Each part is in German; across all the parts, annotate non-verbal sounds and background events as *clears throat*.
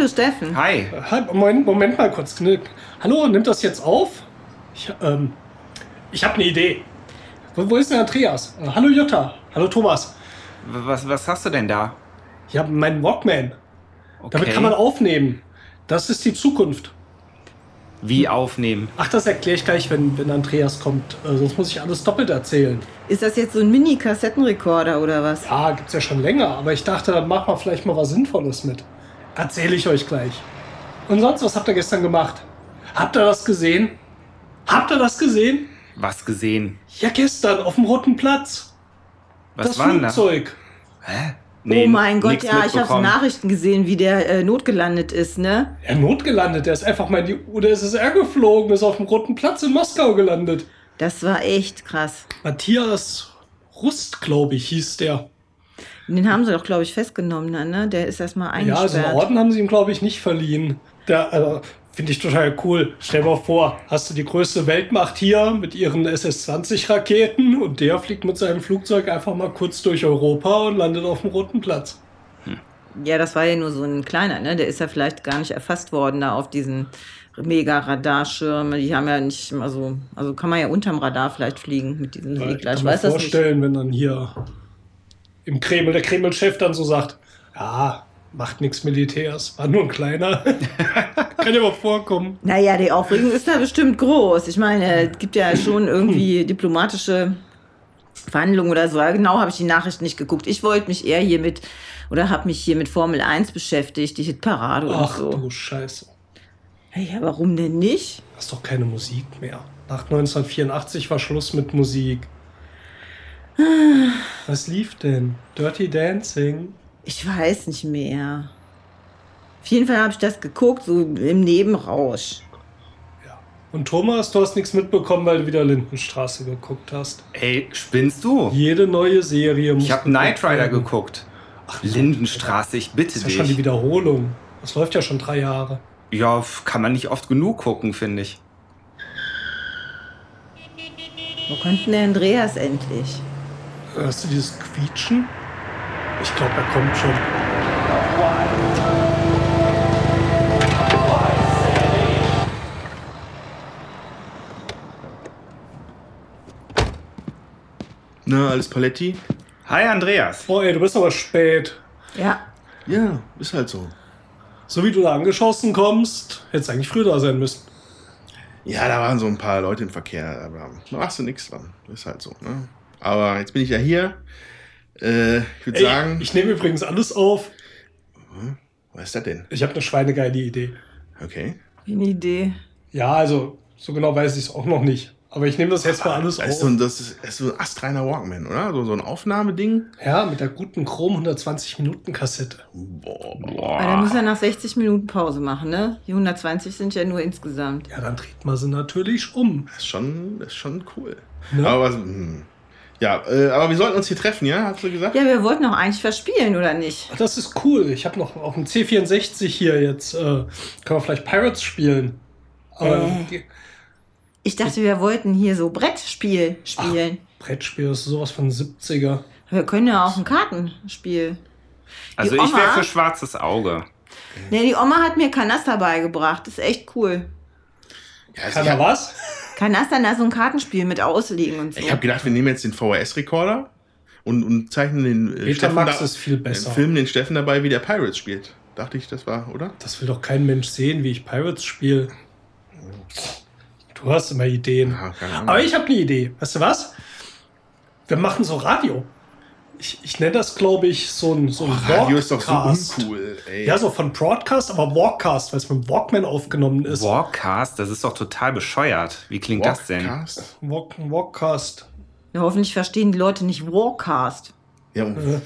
Hallo Steffen. Hi. Halt, Moment, Moment mal kurz. Hallo, nimmt das jetzt auf? Ich, ähm, ich habe eine Idee. Wo, wo ist denn Andreas? Äh, hallo Jutta. Hallo Thomas. Was, was hast du denn da? Ich habe meinen Walkman. Okay. Damit kann man aufnehmen. Das ist die Zukunft. Wie aufnehmen? Ach, das erkläre ich gleich, wenn, wenn Andreas kommt. Äh, sonst muss ich alles doppelt erzählen. Ist das jetzt so ein Mini-Kassettenrekorder oder was? Ja, gibt's ja schon länger. Aber ich dachte, dann machen wir vielleicht mal was Sinnvolles mit. Erzähle ich euch gleich. Und sonst, was habt ihr gestern gemacht? Habt ihr das gesehen? Habt ihr das gesehen? Was gesehen? Ja, gestern auf dem Roten Platz. Was das war denn da? Flugzeug. Hä? oh mein Gott, ja, ich habe. Nachrichten gesehen, wie der äh, notgelandet ist, ne? Er notgelandet. Der ist einfach mal in die UdSSR geflogen, ist auf dem Roten Platz in Moskau gelandet. Das war echt krass. Matthias Rust, glaube ich, hieß der. Den haben sie doch, glaube ich, festgenommen dann, ne? Der ist erstmal Ja, also eingesperrt. einen Orden haben sie ihm, glaube ich, nicht verliehen. Der, also, finde ich total cool. Stell dir mal vor, hast du die größte Weltmacht hier mit ihren SS-20-Raketen und der fliegt mit seinem Flugzeug einfach mal kurz durch Europa und landet auf dem Roten Platz. ja, das war ja nur so ein kleiner, ne? Der ist ja vielleicht gar nicht erfasst worden da auf diesen Mega-Radarschirmen. Die haben ja nicht, also, also kann man ja unterm Radar vielleicht fliegen mit diesem Segler. Ich Ich kann mir weiß das nicht. vorstellen, wenn dann hier im Kreml der Kreml-Chef dann so sagt, ja, macht nichts Militärs, war nur ein kleiner. *laughs* kann ja mal vorkommen. Naja, die Aufregung ist da bestimmt groß. Ich meine, es gibt ja schon irgendwie diplomatische Verhandlungen oder so. Genau habe ich die Nachricht nicht geguckt. Ich wollte mich eher hier mit, oder habe mich hier mit Formel 1 beschäftigt, die Hitparade und Ach so. du Scheiße. Ja, warum denn nicht? Hast doch keine Musik mehr. Nach 1984 war Schluss mit Musik. Was lief denn? Dirty Dancing? Ich weiß nicht mehr. Auf jeden Fall habe ich das geguckt, so im Nebenrausch. Ja. Und Thomas, du hast nichts mitbekommen, weil du wieder Lindenstraße geguckt hast. Ey, spinnst du? Jede neue Serie muss Ich habe geguckt Knight Rider werden. geguckt. Lindenstraße, ich bitte Das ist ja schon die dich. Wiederholung. Das läuft ja schon drei Jahre. Ja, kann man nicht oft genug gucken, finde ich. Wo kommt denn der Andreas endlich? Hörst du dieses Quietschen? Ich glaube, er kommt schon. Na, alles Paletti? Hi, Andreas. Oh ey, du bist aber spät. Ja, Ja, ist halt so. So wie du da angeschossen kommst, hättest eigentlich früher da sein müssen. Ja, da waren so ein paar Leute im Verkehr, aber da machst du nichts dran. Ist halt so, ne? Aber jetzt bin ich ja hier. Äh, ich würde sagen. ich nehme übrigens alles auf. was ist das denn? Ich habe eine schweinegeile Idee. Okay. eine Idee. Ja, also, so genau weiß ich es auch noch nicht. Aber ich nehme das jetzt mal alles auf. so ein, das ist, das ist so ein astreiner Walkman, oder? So, so ein Aufnahmeding. Ja, mit der guten Chrom 120 Minuten Kassette. Boah, boah. Aber dann muss er nach 60 Minuten Pause machen, ne? Die 120 sind ja nur insgesamt. Ja, dann dreht man sie natürlich um. Das ist schon, das ist schon cool. Ne? Aber was, hm. Ja, äh, aber wir sollten uns hier treffen, ja? Hast du gesagt? Ja, wir wollten doch eigentlich verspielen, oder nicht? Ach, das ist cool. Ich habe noch auf dem C64 hier jetzt, äh, können wir vielleicht Pirates spielen. Aber Äh. Ich dachte, wir wollten hier so Brettspiel spielen. Brettspiel ist sowas von 70er. Wir können ja auch ein Kartenspiel. Also ich wäre für schwarzes Auge. Ne, die Oma hat mir Kanaster beigebracht. Das ist echt cool. Ja, also Kann er hab- was? Kanaster, da so ein Kartenspiel mit Auslegen und so. Ich habe gedacht, wir nehmen jetzt den VHS-Rekorder und, und zeichnen den äh, Betamax da- ist viel besser. Den filmen den Steffen dabei, wie der Pirates spielt. Dachte ich, das war, oder? Das will doch kein Mensch sehen, wie ich Pirates spiele. Du hast immer Ideen. Ja. Aber ich habe eine Idee. Weißt du was? Wir machen so Radio. Ich, ich nenne das, glaube ich, so ein, so ein Oh, Radio ist doch so Walkcast. uncool, ey. Ja, so von Broadcast, aber Walkcast, weil es mit dem Walkman aufgenommen ist. Walkcast, das ist doch total bescheuert. Wie klingt das denn? Walkcast? Walk, Walkcast. Ja, hoffentlich verstehen die Leute nicht Warcast. Ja, und, Äh,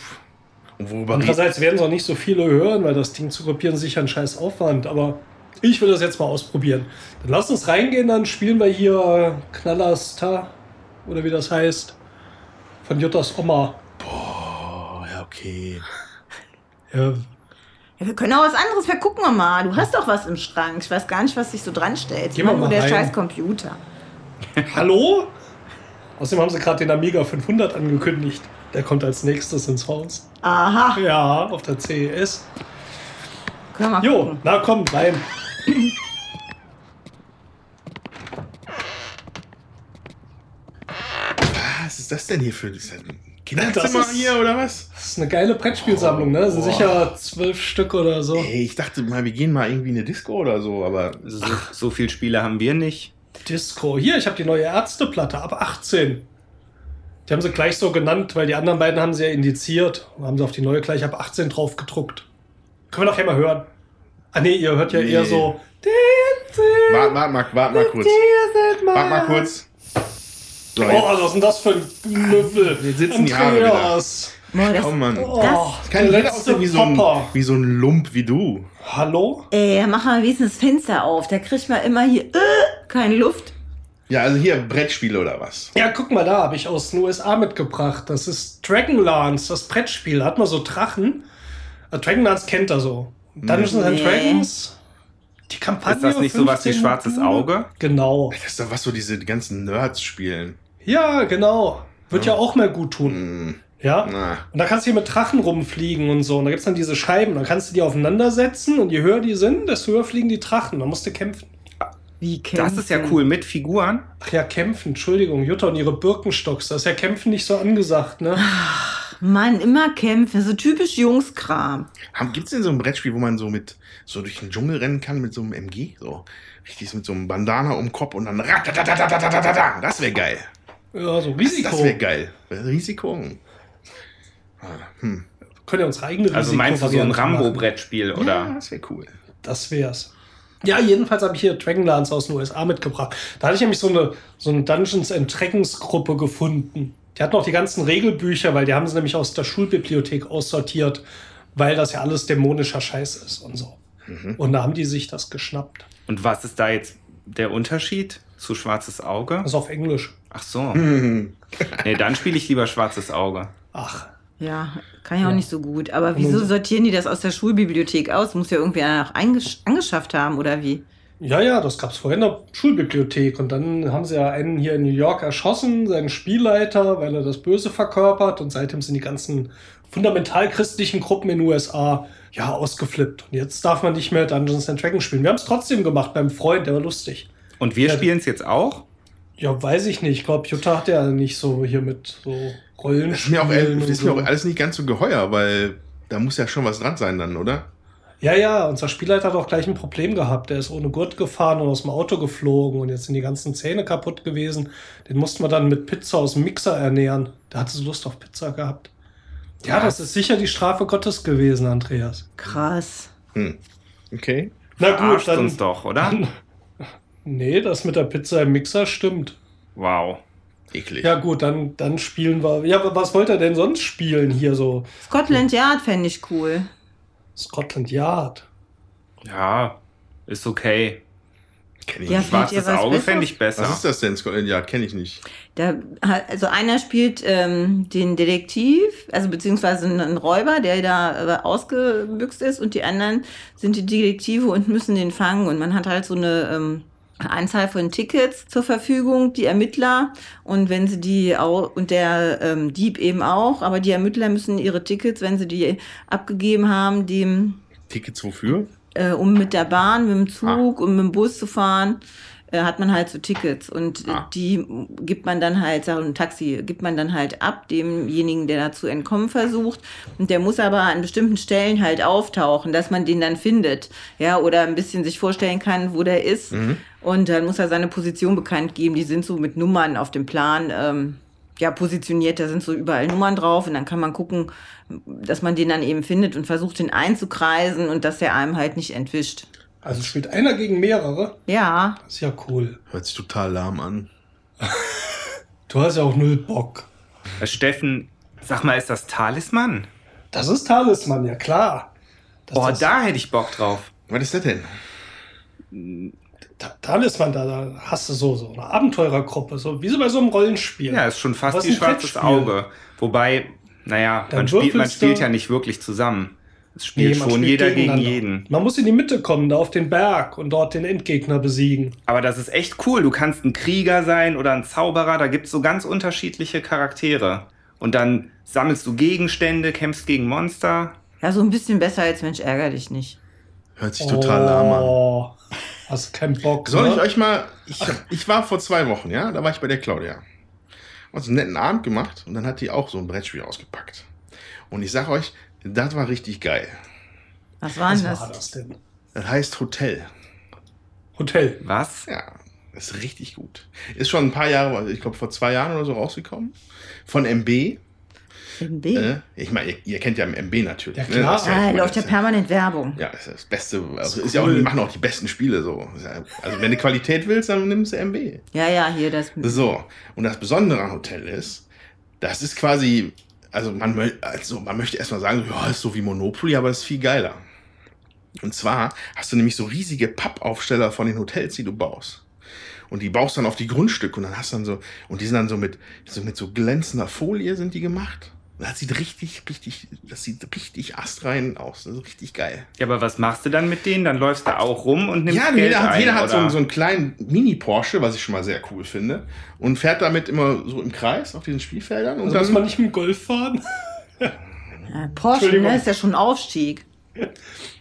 und worüber Andererseits werden es auch nicht so viele hören, weil das Ding zu kopieren sicher ein scheiß Aufwand. Aber ich will das jetzt mal ausprobieren. Dann lass uns reingehen, dann spielen wir hier Knallersta oder wie das heißt. Von Juttas Oma. Okay. Ja, Ja, wir können auch was anderes. Wir gucken mal. Du hast doch was im Schrank. Ich weiß gar nicht, was sich so dran stellt. Geh Immer mal nur der rein. scheiß Computer. Hallo? Außerdem haben sie gerade den Amiga 500 angekündigt. Der kommt als nächstes ins Haus. Aha. Ja, auf der CES. Können wir mal Jo, gucken. na komm, rein. Was ist das denn hier für ein Kinderzimmer Das ist- hier oder was? Das ist eine geile Brettspielsammlung, ne? Das sind Boah. sicher zwölf Stück oder so. Ey, ich dachte mal, wir gehen mal irgendwie in eine Disco oder so, aber so, so viele Spiele haben wir nicht. Disco. Hier, ich habe die neue Ärzteplatte ab 18. Die haben sie gleich so genannt, weil die anderen beiden haben sie ja indiziert. Da haben sie auf die neue gleich ab 18 drauf gedruckt. Können wir nachher mal hören. Ah nee, ihr hört ja Nee. eher so. warte warte mal, warte mal kurz. Warte mal kurz. So, Oh, was ist denn das für ein Knüppel? Jetzt sitzen die Haare Andreas. Boah, das, komm, Mann. Oh, Das kann der jeder letzte aussehen wie so, ein, wie so ein Lump wie du. Hallo? ey, mach mal wenigstens das Fenster auf. Da kriegt man immer hier äh, keine Luft. Ja, also hier Brettspiele oder was? Ja, guck mal, da habe ich aus den USA mitgebracht. Das ist Dragonlance, das Brettspiel. Da hat man so Drachen. Äh, Dragonlance kennt er so. Dungeons and Nee. Dragons. Die Kampagne. Ist das nicht sowas wie 15 Schwarzes. Auge? Genau. Das ist doch was so diese ganzen Nerds spielen. Ja, genau. Wird ja, ja auch mehr gut tun. Mm. Ja? Na. Und da kannst du hier mit Drachen rumfliegen und so. Und da gibt es dann diese Scheiben. Dann kannst du die aufeinander setzen und je höher die sind, desto höher fliegen die Drachen. Dann musst du kämpfen. Wie kämpfen? Das ist ja cool, mit Figuren. Ach ja, kämpfen, Entschuldigung, Jutta und ihre Birkenstocks. Das ist ja kämpfen nicht so angesagt, ne? Mann, immer kämpfen, so typisch Jungskram. Gibt es denn so ein Brettspiel, wo man so mit so durch den Dschungel rennen kann mit so einem MG? So richtig mit so einem Bandana um den Kopf und dann. Das wäre geil. Ja, so Das, Risiko. das wäre geil. Risiko. Ah, hm. Können ja unsere eigene Also meinst du so ein. Rambo-Brettspiel, Ja, oder? das wäre cool. Das wär's. Ja, jedenfalls habe ich hier Dragonlance aus den USA mitgebracht. Da hatte ich nämlich so eine, so eine Dungeons and Dragons Gruppe gefunden. Die hatten auch die ganzen Regelbücher, weil die haben sie nämlich aus der Schulbibliothek aussortiert, weil das ja alles dämonischer Scheiß ist und so. Mhm. Und da haben die sich das geschnappt. Und was ist da jetzt der Unterschied zu Schwarzes Auge? Das ist auf Englisch. Ach so. *laughs* Hm. Nee, dann spiele ich lieber Schwarzes Auge. Ach, Ja, kann ich auch Ja. nicht so gut. Aber wieso sortieren die das aus der Schulbibliothek aus? Muss ja irgendwie einer noch angeschafft haben, oder wie? ja, ja, das gab's vorher in der Schulbibliothek. Und dann haben sie ja einen hier in New York erschossen, seinen Spielleiter, weil er das Böse verkörpert. Und seitdem sind die ganzen fundamental christlichen Gruppen in den USA ja ausgeflippt. Und jetzt darf man nicht mehr Dungeons and Dragons spielen. Wir haben es trotzdem gemacht beim Freund, der war lustig. Und wir Ja, spielen es jetzt auch? Ja, weiß ich nicht. Ich glaube, Jutta hat ja nicht so hier mit so Das ist mir, auch, das ist mir so. auch alles nicht ganz so geheuer, weil da muss ja schon was dran sein dann, oder? Ja, ja, unser Spielleiter hat auch gleich ein Problem gehabt. Der ist ohne Gurt gefahren und aus dem Auto geflogen und jetzt sind die ganzen Zähne kaputt gewesen. Den mussten wir dann mit Pizza aus dem Mixer ernähren. Der hatte so Lust auf Pizza gehabt. Ja, das ist sicher die Strafe Gottes gewesen, Andreas. Krass. Hm. Okay. Na gut, Verarscht dann. uns doch, oder? *laughs* Nee, das mit der Pizza im Mixer stimmt. Wow. Eklig. Ja, gut, dann, dann spielen wir. Ja, aber was wollt ihr denn sonst spielen hier so? Scotland Yard fände ich cool. Scotland Yard. Ja, ist okay. Kenn ich Ja, nicht. Schwarzes was Auge fände ich besser. Was ist das denn, Scotland Yard? Kenne ich nicht. Da, also einer spielt ähm, den Detektiv, also beziehungsweise einen Räuber, der da äh, ausgebüxt ist, und die anderen sind die Detektive und müssen den fangen. Und man hat halt so eine ähm, Anzahl von Tickets zur Verfügung, die Ermittler. Und wenn sie die auch, und der ähm, Dieb eben auch, aber die Ermittler müssen ihre Tickets, wenn sie die abgegeben haben, dem Tickets wofür? äh, um mit der Bahn, mit dem Zug, um mit dem Bus zu fahren, äh, hat man halt so Tickets und Ah. die gibt man dann halt, sag ein Taxi, gibt man dann halt ab demjenigen, der dazu entkommen versucht und der muss aber an bestimmten Stellen halt auftauchen, dass man den dann findet, ja, oder ein bisschen sich vorstellen kann, wo der ist Mhm. und dann muss er seine Position bekannt geben, die sind so mit Nummern auf dem Plan, ähm, ja, positioniert, da sind so überall Nummern drauf und dann kann man gucken, dass man den dann eben findet und versucht, den einzukreisen und dass er einem halt nicht entwischt. Also spielt einer gegen mehrere. Ja, Das ist ja cool. Hört sich total lahm an. *laughs* Du hast ja auch null Bock. Äh, Steffen, sag mal, ist das Talisman? Das ist Talisman, ja klar. Das das, da hätte ich Bock drauf. Was ist das denn? Ta- Talisman, da, da hast du so, so eine Abenteurergruppe, so wie so bei so einem Rollenspiel. Ja, ist schon fast Was wie ein schwarzes Brettspiel. Auge. Wobei, naja, Dann man spielt, man spielt ja nicht wirklich zusammen. Es spielt man schon spielt jeder gegen jeden. Man muss in die Mitte kommen, da auf den Berg und dort den Endgegner besiegen. Aber das ist echt cool. Du kannst ein Krieger sein oder ein Zauberer. Da gibt es so ganz unterschiedliche Charaktere. Und dann sammelst du Gegenstände, kämpfst gegen Monster. ja, so ein bisschen besser als Mensch ärger dich nicht. Hört sich total lahm an. Oh, hast keinen Bock. *laughs* Soll ich ne? euch mal. Ich, ich war vor zwei Wochen, ja, da war ich bei der Claudia. Hat so einen netten Abend gemacht und dann hat die auch so ein Brettspiel ausgepackt. Und ich sag euch, das war richtig geil. Was war Was denn war das? das denn? Das heißt Hotel. Hotel. Was? Ja, das ist richtig gut. Ist schon ein paar Jahre, ich glaube vor zwei Jahren oder so rausgekommen. Von MB. MB. Äh, ich meine, ihr, ihr kennt ja MB natürlich. Ja, ne? klar. Ist ja, ich ah, läuft ja das ist permanent Werbung. Ja, das ist das Beste. Also ist ja auch, cool. die machen auch die besten Spiele so. Ist Also wenn du Qualität willst, dann nimmst du MB. Ja, ja, hier das. So, und das Besondere am Hotel ist, das ist quasi, also man, also man möchte erstmal sagen, ja, ist so wie Monopoly, aber das ist viel geiler. Und zwar hast du nämlich so riesige Pappaufsteller von den Hotels, die du baust. Und die baust dann auf die Grundstücke und dann hast du dann so, und die sind dann so mit so, mit so glänzender Folie sind die gemacht. Das sieht richtig, richtig, das sieht richtig astrein aus. Das ist richtig geil. Ja, aber was machst du dann mit denen? Dann läufst du auch rum und nimmst Ja, Geld jeder hat, ein, jeder hat so, so einen kleinen Mini-Porsche, was ich schon mal sehr cool finde. Und fährt damit immer so im Kreis auf diesen Spielfeldern. Und Also muss dann, man nicht mit dem Golf fahren? Ja, Porsche, ne, ist ja schon ein Aufstieg. ich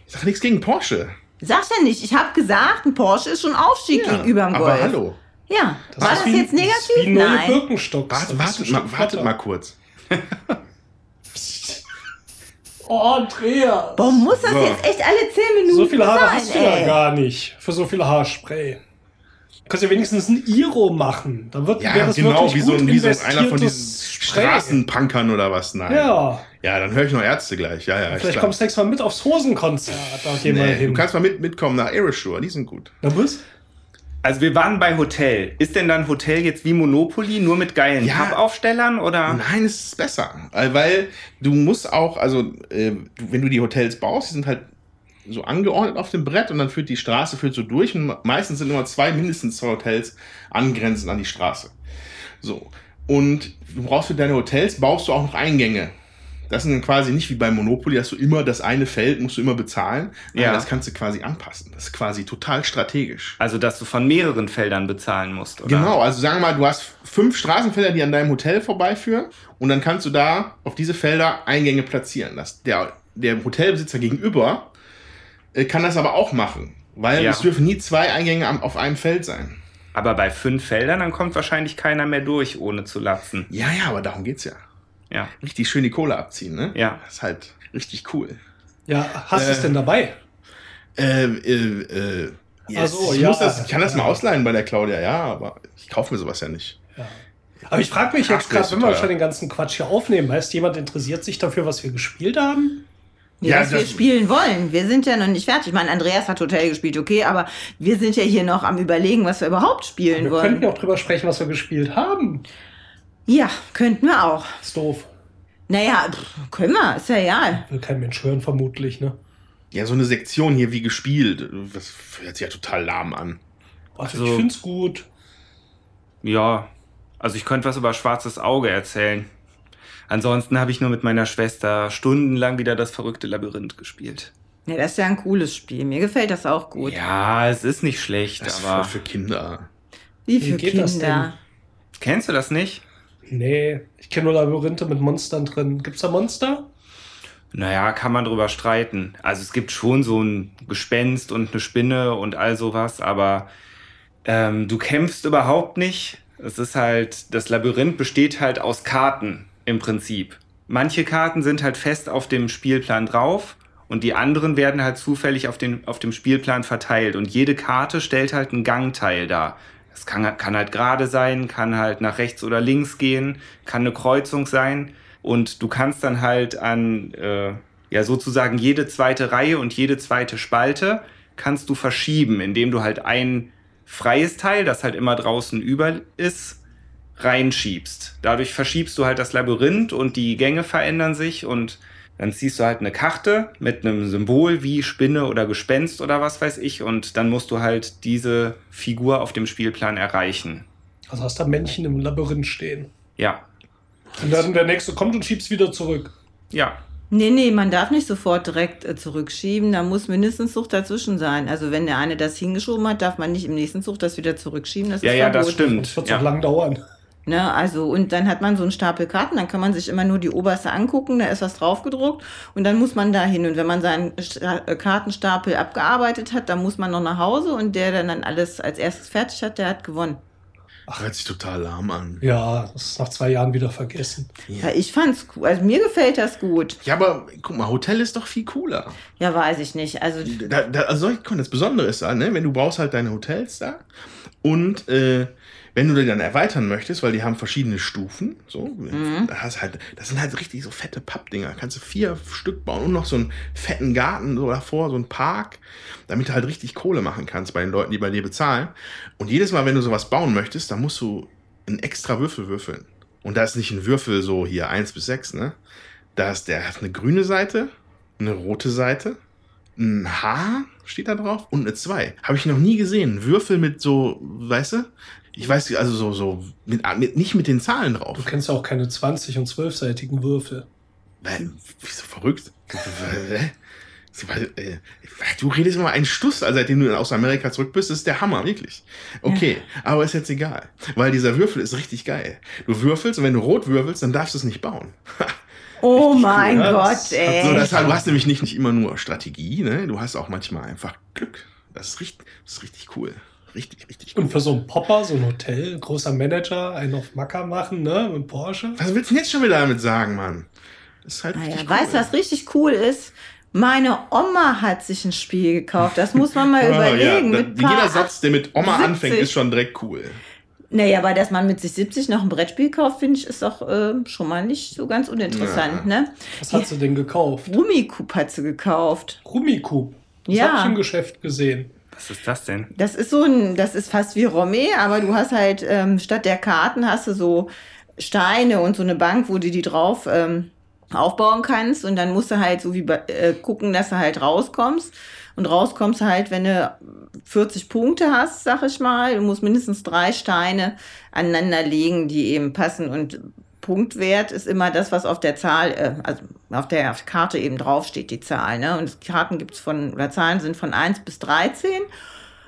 sag nichts gegen Porsche. Sag ja nicht. Ich habe gesagt, ein Porsche ist schon ein Aufstieg Ja, gegenüber dem aber Golf. hallo. Ja, war ist das wie- jetzt das ist negativ? Wie neue Nein. Birkenstocks. Warte, wartet, wartet mal kurz. Oh, Andrea. Warum muss das So. jetzt echt alle 10 Minuten So viele Haare sein, hast du ja ey? gar nicht. Für so viele Haarspray. Du kannst ja wenigstens ein Iro machen. Dann wird Ja, das genau, wie so, ein- wie so einer von diesen. Straßenpunkern oder was. Nein. Ja. Ja, dann höre ich noch Ärzte gleich. Ja, ja, Vielleicht klar. kommst du nächstes Mal mit aufs Hosenkonzert. Da Nee, hin. du kannst mal mit, mitkommen nach Aerosure, die sind gut. Na was? Also wir waren bei Hotel. Ist denn dann Hotel jetzt wie Monopoly, nur mit geilen Ja. Pappaufstellern oder? Nein, es ist besser. Äh, Weil du musst auch, also äh, wenn du die Hotels baust, die sind halt so angeordnet auf dem Brett und dann führt die Straße führt so durch und meistens sind immer zwei, mindestens zwei Hotels angrenzend an die Straße. So. Und du brauchst für deine Hotels, baust du auch noch Eingänge. Das sind quasi nicht wie bei Monopoly, dass du immer das eine Feld musst du immer bezahlen. Ja. Das kannst du quasi anpassen. Das ist quasi total strategisch. Also dass du von mehreren Feldern bezahlen musst, oder? Genau, also sagen wir mal, du hast fünf Straßenfelder, die an deinem Hotel vorbeiführen und dann kannst du da auf diese Felder Eingänge platzieren. Das, der, der Hotelbesitzer gegenüber äh, kann das aber auch machen, weil Ja. es dürfen nie zwei Eingänge auf einem Feld sein. Aber bei fünf Feldern, dann kommt wahrscheinlich keiner mehr durch, ohne zu latzen. Ja, ja, aber darum geht's ja. Ja. Richtig schön die Kohle abziehen, ne? Ja. Das ist halt richtig cool. Ja, hast du es Äh, denn dabei? Äh, äh, äh, Ach yes. so, ich, ja. muss das, ich kann das mal Ja. ausleihen bei der Claudia, ja, aber ich kaufe mir sowas ja nicht. Aber ich frage mich jetzt gerade, wenn wir schon den ganzen Quatsch hier aufnehmen, heißt jemand interessiert sich dafür, was wir gespielt haben? Ja, Ja, was wir spielen wollen. Wir sind ja noch nicht fertig. Ich meine, Andreas hat Hotel gespielt, okay, aber wir sind ja hier noch am überlegen, was wir überhaupt spielen Wir wollen. könnten ja auch drüber sprechen, was wir gespielt haben. Ja, könnten wir auch. Ist doof. Naja, pff, können wir, ist ja egal. Will kein Mensch hören, vermutlich, ne? Ja, so eine Sektion hier wie gespielt, das hört sich ja total lahm an. Also, Also- ich find's gut. Ja. Also ich könnte was über Schwarzes Auge erzählen. Ansonsten habe ich nur mit meiner Schwester stundenlang wieder das verrückte Labyrinth gespielt. Ja, das ist ja ein cooles Spiel. Mir gefällt das auch gut. Ja, es ist nicht schlecht, Das ist aber voll für Kinder. Wie Wie für das Kinder. kennst du das nicht? Nee, ich kenne nur Labyrinthe mit Monstern drin. Gibt's da Monster? Naja, kann man drüber streiten. Also es gibt schon so ein Gespenst und eine Spinne und all sowas, aber ähm, du kämpfst überhaupt nicht. Es ist halt, das Labyrinth besteht halt aus Karten im Prinzip. Manche Karten sind halt fest auf dem Spielplan drauf und die anderen werden halt zufällig auf, den, auf dem Spielplan verteilt. Und jede Karte stellt halt einen Gangteil dar. Es kann, kann halt gerade sein, kann halt nach rechts oder links gehen, kann eine Kreuzung sein. Und du kannst dann halt an, äh, ja, sozusagen jede zweite Reihe und jede zweite Spalte kannst du verschieben, indem du halt ein freies Teil, das halt immer draußen über ist, reinschiebst. Dadurch verschiebst du halt das Labyrinth und die Gänge verändern sich und dann ziehst du halt eine Karte mit einem Symbol wie Spinne oder Gespenst oder was weiß ich und dann musst du halt diese Figur auf dem Spielplan erreichen. Also hast da Männchen im Labyrinth stehen. Ja, Und dann der nächste kommt und schiebst wieder zurück. ja. Nee, nee, man darf nicht sofort direkt äh, zurückschieben. Da muss mindestens Zug dazwischen sein. Also wenn der eine das hingeschoben hat, darf man nicht im nächsten Zug das wieder zurückschieben. Das Ja, ist ja, das verboten. stimmt. Das wird Ja. so lang dauern. Ne, also, und dann hat man so einen Stapel Karten, dann kann man sich immer nur die oberste angucken, da ist was draufgedruckt und dann muss man da hin. Und wenn man seinen äh, Kartenstapel abgearbeitet hat, dann muss man noch nach Hause und der, der dann alles als erstes fertig hat, der hat gewonnen. Ach, hört sich total lahm an. Ja, das ist nach zwei Jahren wieder vergessen. Ja, ich fand's cool. Also mir gefällt das gut. Ja, aber guck mal, Hotel ist doch viel cooler. Ja, weiß ich nicht. Also, Da, da, also das Besondere ist da, ne? wenn du baust halt deine Hotels da und äh, wenn du die dann erweitern möchtest, weil die haben verschiedene Stufen, so, da hast halt, das sind halt richtig so fette Pappdinger. Da kannst du vier Stück bauen und noch so einen fetten Garten so davor, so einen Park, damit du halt richtig Kohle machen kannst bei den Leuten, die bei dir bezahlen. Und jedes Mal, wenn du sowas bauen möchtest, dann musst du einen extra Würfel würfeln. Und da ist nicht ein Würfel so hier eins bis sechs, ne? Da ist der hat eine grüne Seite, eine rote Seite, ein H steht da drauf und eine 2. Habe ich noch nie gesehen. Ein Würfel mit so, weißt du? Ich weiß, also so, so, mit, mit, nicht mit den Zahlen drauf. Du kennst ja auch keine 20- und 12-seitigen Würfel. Hä? Wieso verrückt? Hä? Äh, Du redest immer einen Stuss, also seitdem du aus Amerika zurück bist, das ist der Hammer, wirklich. Okay, aber ist jetzt egal. Weil dieser Würfel ist richtig geil. Du würfelst und wenn du rot würfelst, dann darfst du es nicht bauen. oh Richtig mein cool, ja, Gott, das- ey. So, das, du hast nämlich nicht, nicht immer nur Strategie, ne? Du hast auch manchmal einfach Glück. Das ist richtig, das ist richtig cool. Richtig, richtig cool. Und für so einen Popper, so ein Hotel, großer Manager, einen auf Macker machen, ne, mit Porsche. Was willst du denn jetzt schon wieder damit sagen, Mann? Das ist halt Naja, richtig weißt du, cool. was richtig cool ist? Meine Oma hat sich ein Spiel gekauft. Das muss man mal *laughs* Oh, überlegen. ja, da, jeder Satz, der mit Oma 70. anfängt, ist schon direkt cool. Naja, aber dass man mit sich 70 noch ein Brettspiel kauft, finde ich, ist doch äh, schon mal nicht so ganz uninteressant, ne? Was hat sie denn gekauft? Rummikub hat sie gekauft. Rummikub. Das Ja. habe ich im Geschäft gesehen. Was ist das denn? Das ist so ein, das ist fast wie Romé, aber du hast halt, ähm, statt der Karten hast du so Steine und so eine Bank, wo du die drauf ähm, aufbauen kannst und dann musst du halt so wie äh, gucken, dass du halt rauskommst. Und rauskommst halt, wenn du 40 Punkte hast, sag ich mal. Du musst mindestens drei Steine aneinander legen, die eben passen. Und Punktwert ist immer das, was auf der Zahl, äh, also auf der Karte eben draufsteht, die Zahl. Ne? Und Karten gibt's von, oder Zahlen sind von 1 bis 13.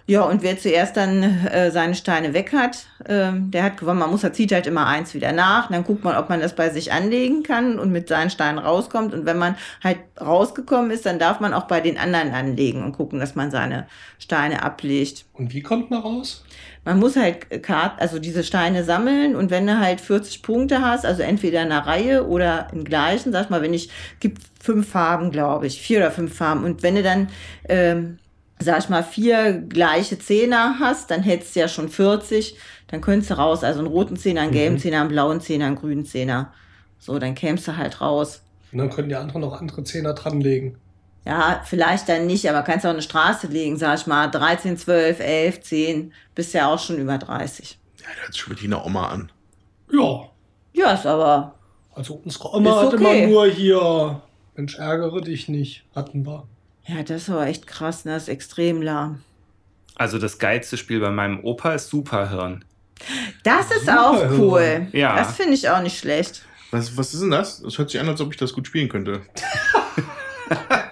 Ja, und wer zuerst dann äh, seine Steine weg hat, ähm, der hat gewonnen. Man muss, er zieht halt immer eins wieder nach. Dann guckt man, ob man das bei sich anlegen kann und mit seinen Steinen rauskommt. Und wenn man halt rausgekommen ist, dann darf man auch bei den anderen anlegen und gucken, dass man seine Steine ablegt. Und wie kommt man raus? Man muss halt Kart, also diese Steine sammeln und wenn du halt 40 Punkte hast, also entweder in einer Reihe oder im gleichen, sag ich mal, wenn ich, gibt fünf Farben, glaube ich, vier oder fünf Farben. Und wenn du dann, ähm, sag ich mal, vier gleiche Zehner hast, dann hättest du ja schon 40, dann könntest du raus, also einen roten Zehner, einen gelben Zehner, einen blauen Zehner, einen grünen Zehner. So, dann kämst du halt raus. Und dann können die anderen noch andere Zehner dranlegen. Ja, vielleicht dann nicht, aber kannst auch eine Straße legen, sag ich mal, 13, 12, 11, 10, bist ja auch schon über 30. Ja, der hört sich schon mit Tina Oma an. Ja, Ja, ist aber also unsere Oma Ist hat okay. immer nur hier, Mensch, ärgere dich nicht, hatten wir. Ja, das ist aber echt krass, ne? Das ist extrem lahm. Also das geilste Spiel bei meinem Opa ist Superhirn. Das ist Super, auch cool. Ja. Das finde ich auch nicht schlecht. Was, was ist denn das? Das hört sich an, als ob ich das gut spielen könnte. *laughs*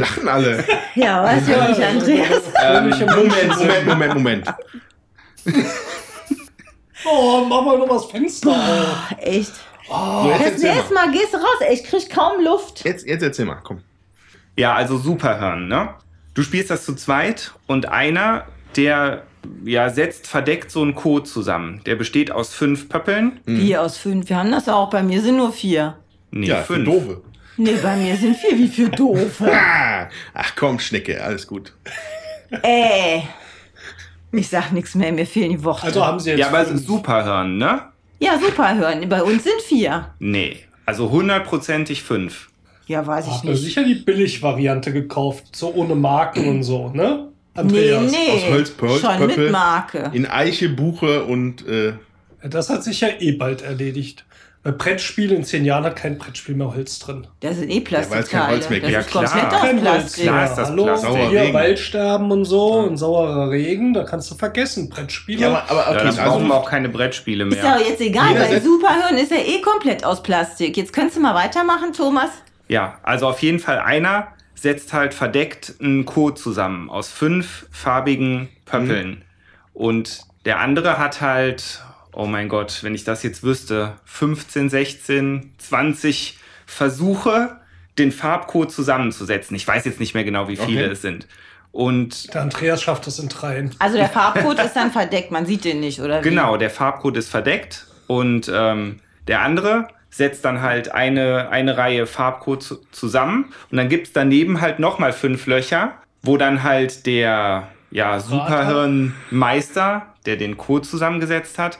Lachen alle? Ja, weiß ich auch nicht, Andreas. Ähm, Moment, Moment, Moment, Moment. Oh, mach mal noch das Fenster auf. Echt. Oh, So, jetzt Das nächste mal. Mal gehst du raus. Ey, Ich krieg kaum Luft. Jetzt, jetzt erzähl mal, komm. Ja, also Superhirn, ne? Du spielst das zu zweit und einer, der ja setzt verdeckt so einen Code zusammen. Der besteht aus fünf Pöppeln. Vier aus fünf. Wir haben das auch. Bei mir sind nur vier. Nee, ja, fünf. Doofe. Nee, bei mir sind vier. Wie für doofe. *laughs* Ah, ach komm, Schnecke, alles gut. Ey. Ich sag nichts mehr. Mir fehlen die Worte. Also haben sie jetzt. Ja, aber es ist Superhirn, ne? ja, super hören. Bei uns sind vier. Nee. Also hundertprozentig fünf. Ja, weiß ich ihr nicht. sicher die Billig-Variante gekauft, so ohne Marken und so, ne? Nee, Andreas. nee. Aus Holz, Holz, Schon Pöppel. mit Marke. In Eiche, Buche und äh, Das hat sich ja eh bald erledigt. Bei Brettspiel in zehn Jahren hat kein Brettspiel mehr Holz drin. Das sind eh weil es kein Plastikteile. Holz mehr gibt. das ist Ja, komplett klar. aus Kein Holz Plastik. Klar mehr. ist das Hallo, Plastik. Sauer hier Regen. Waldsterben und so und saurer Regen, da kannst du vergessen. Brettspiele. Ja, aber, aber Ja, okay, dann brauchen wir also, auch keine Brettspiele Ist ja mehr. auch jetzt egal, Jeder weil Superhirn ist ja eh komplett aus Plastik. Jetzt kannst du mal weitermachen, Thomas. Ja, also auf jeden Fall einer setzt halt verdeckt einen Code zusammen aus fünf farbigen Pöppeln. Und der andere hat halt oh mein Gott, wenn ich das jetzt wüsste, 15, 16, 20 Versuche, den Farbcode zusammenzusetzen. Ich weiß jetzt nicht mehr genau, wie viele Okay. es sind. Und Der Andreas schafft es in dreien. Also der Farbcode ist dann verdeckt, man sieht den nicht, oder? wie? Genau, der Farbcode ist verdeckt und ähm, der andere setzt dann halt eine, eine Reihe Farbcode zu, zusammen und dann gibt's daneben halt nochmal fünf Löcher, wo dann halt der ja, Superhirnmeister, der den Code zusammengesetzt hat,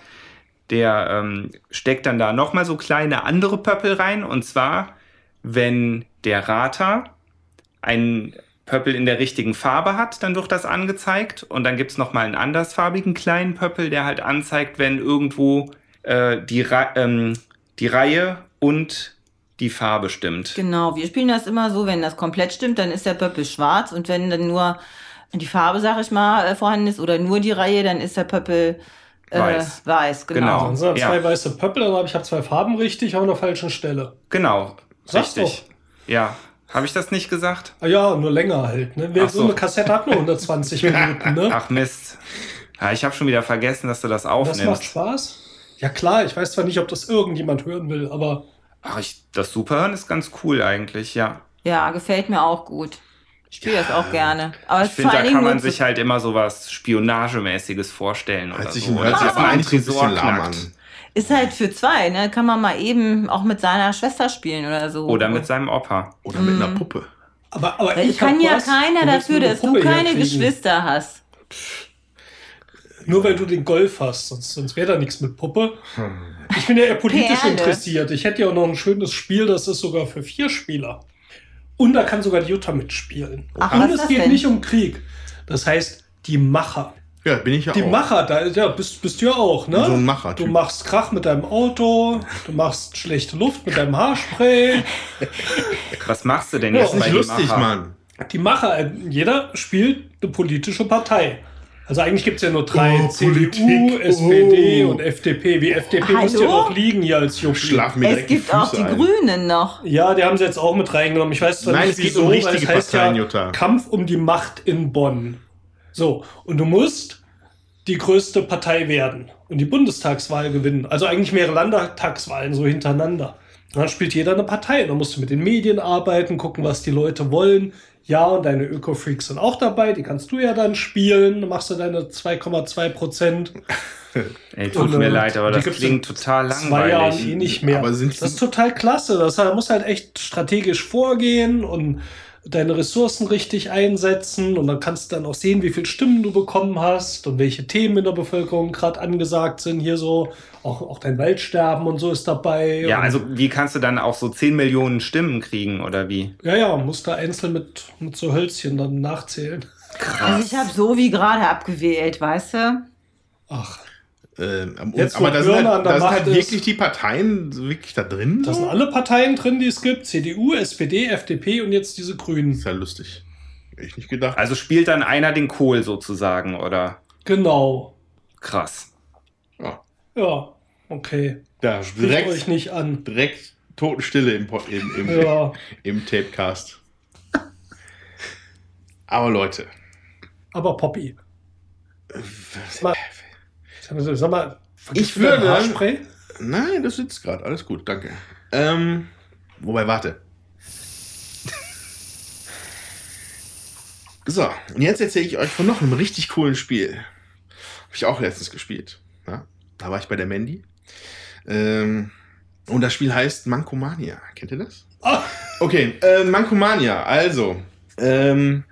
der ähm, steckt dann da nochmal so kleine andere Pöppel rein und zwar, wenn der Rater ein Pöppel in der richtigen Farbe hat, dann wird das angezeigt. Und dann gibt's noch mal einen andersfarbigen kleinen Pöppel, der halt anzeigt, wenn irgendwo äh, die, ähm, die Reihe und die Farbe stimmt. Genau, wir spielen das immer so, wenn das komplett stimmt, dann ist der Pöppel schwarz und wenn dann nur die Farbe, sag ich mal, äh, vorhanden ist oder nur die Reihe, dann ist der Pöppel äh, Weiß. weiß. Genau. Genau. Dann Ja. zwei weiße Pöppel, dann habe ich hab zwei Farben richtig, aber an der falschen Stelle. Genau, Sag's richtig. Ja, habe ich das nicht gesagt? Ah ja, nur länger halt. Ne? Ach so so. eine Kassette hat nur 120 *laughs* Minuten, ne? Ach Mist. Ja, ich habe schon wieder vergessen, dass du das das macht aufnimmst. Spaß. Ja klar, ich weiß zwar nicht, ob das irgendjemand hören will, aber Ach, ich, das Superhirn ist ganz cool eigentlich, ja. Ja, gefällt mir auch gut. Ich spiele das auch gerne. Aber Ich vor finde, da allen Dingen kann man sich halt immer so was Spionagemäßiges vorstellen oder Hört sich, so. hört sich Oder ein Tresor bisschen lahm an. knackt. ist halt für zwei, ne? Kann man mal eben auch mit seiner Schwester spielen oder so. Oder mit seinem Opa. Oder mit einer Puppe. aber, aber ich kann ja was, keiner dafür, dass du keine herkriegen. Geschwister hast. Nur weil du den Golf hast, sonst, sonst wäre da nichts mit Puppe. Ich bin ja eher *laughs* politisch Perle. interessiert. Ich hätte ja auch noch ein schönes Spiel, das ist sogar für vier Spieler. Und da kann sogar die Jutta mitspielen. Ach, Und was ist es das geht denn? nicht um Krieg. Das heißt, die Macher. Ja, bin ich ja Die auch. Macher, da ja, bist, bist du ja auch, ne? So ein Macher. Du machst Krach mit deinem Auto, du machst schlechte Luft mit deinem Haarspray. Was machst du denn Ja, jetzt Das ist bei nicht lustig, Macher? Mann. Die Macher, äh, jeder spielt eine politische Partei. Also eigentlich gibt es ja nur drei, Oh, CDU, Politik. SPD Oh. und FDP. Wie FDP muss ja Hallo? noch liegen hier als Juppie. Schlaf mir Es gibt auch die ein. Grünen noch. Ja, die haben sie jetzt auch mit reingenommen. Ich weiß zwar Nein, nicht, es geht wieso, um weil richtige es heißt Parteien, ja Jutta. Kampf um die Macht in Bonn. So, und du musst die größte Partei werden und die Bundestagswahl gewinnen. Also eigentlich mehrere Landtagswahlen so hintereinander. Und dann spielt jeder eine Partei. Dann musst du mit den Medien arbeiten, gucken, was die Leute wollen. Ja, und deine Öko-Freaks sind auch dabei. Die kannst du ja dann spielen. Dann machst du deine 2,2 Prozent. *laughs* Ey, tut Und, mir äh, leid, aber das klingt in total Zwei Jahren langweilig. eh nicht mehr. Aber sind das ist total klasse. Das da muss halt echt strategisch vorgehen und deine Ressourcen richtig einsetzen und dann kannst du dann auch sehen, wie viele Stimmen du bekommen hast und welche Themen in der Bevölkerung gerade angesagt sind. Hier so, auch, auch dein Waldsterben und so ist dabei. Ja, also wie kannst du dann auch so 10 Millionen Stimmen kriegen oder wie? Ja, ja, musst da einzeln mit, mit so Hölzchen dann nachzählen. Also ich habe so wie gerade abgewählt, weißt du? Ach, Ähm, und, Jetzt, aber da sind halt, da sind Macht halt wirklich die Parteien wirklich da drin. da sind alle Parteien drin, die es gibt. CDU, SPD, FDP und jetzt diese Grünen. ist ja lustig. Hätte ich nicht gedacht. Also spielt dann einer den Kohl sozusagen oder Genau. krass. Ja. Ja, okay. Da, Spricht direkt, euch nicht an. direkt Totenstille im, im, im, Ja, *laughs* im Tapecast. Aber Leute, aber Poppy. Mal, sag mal, Ich würde- Haarspray? nein, das sitzt gerade. Alles gut, danke. Ähm, wobei, warte. So, und jetzt erzähle ich euch von noch einem richtig coolen Spiel. Habe ich auch letztens gespielt. Ja, da war ich bei der Mandy. Ähm, und das Spiel heißt Mankomania. Kennt ihr das? Ah, Okay, äh, Mankomania, also, ähm,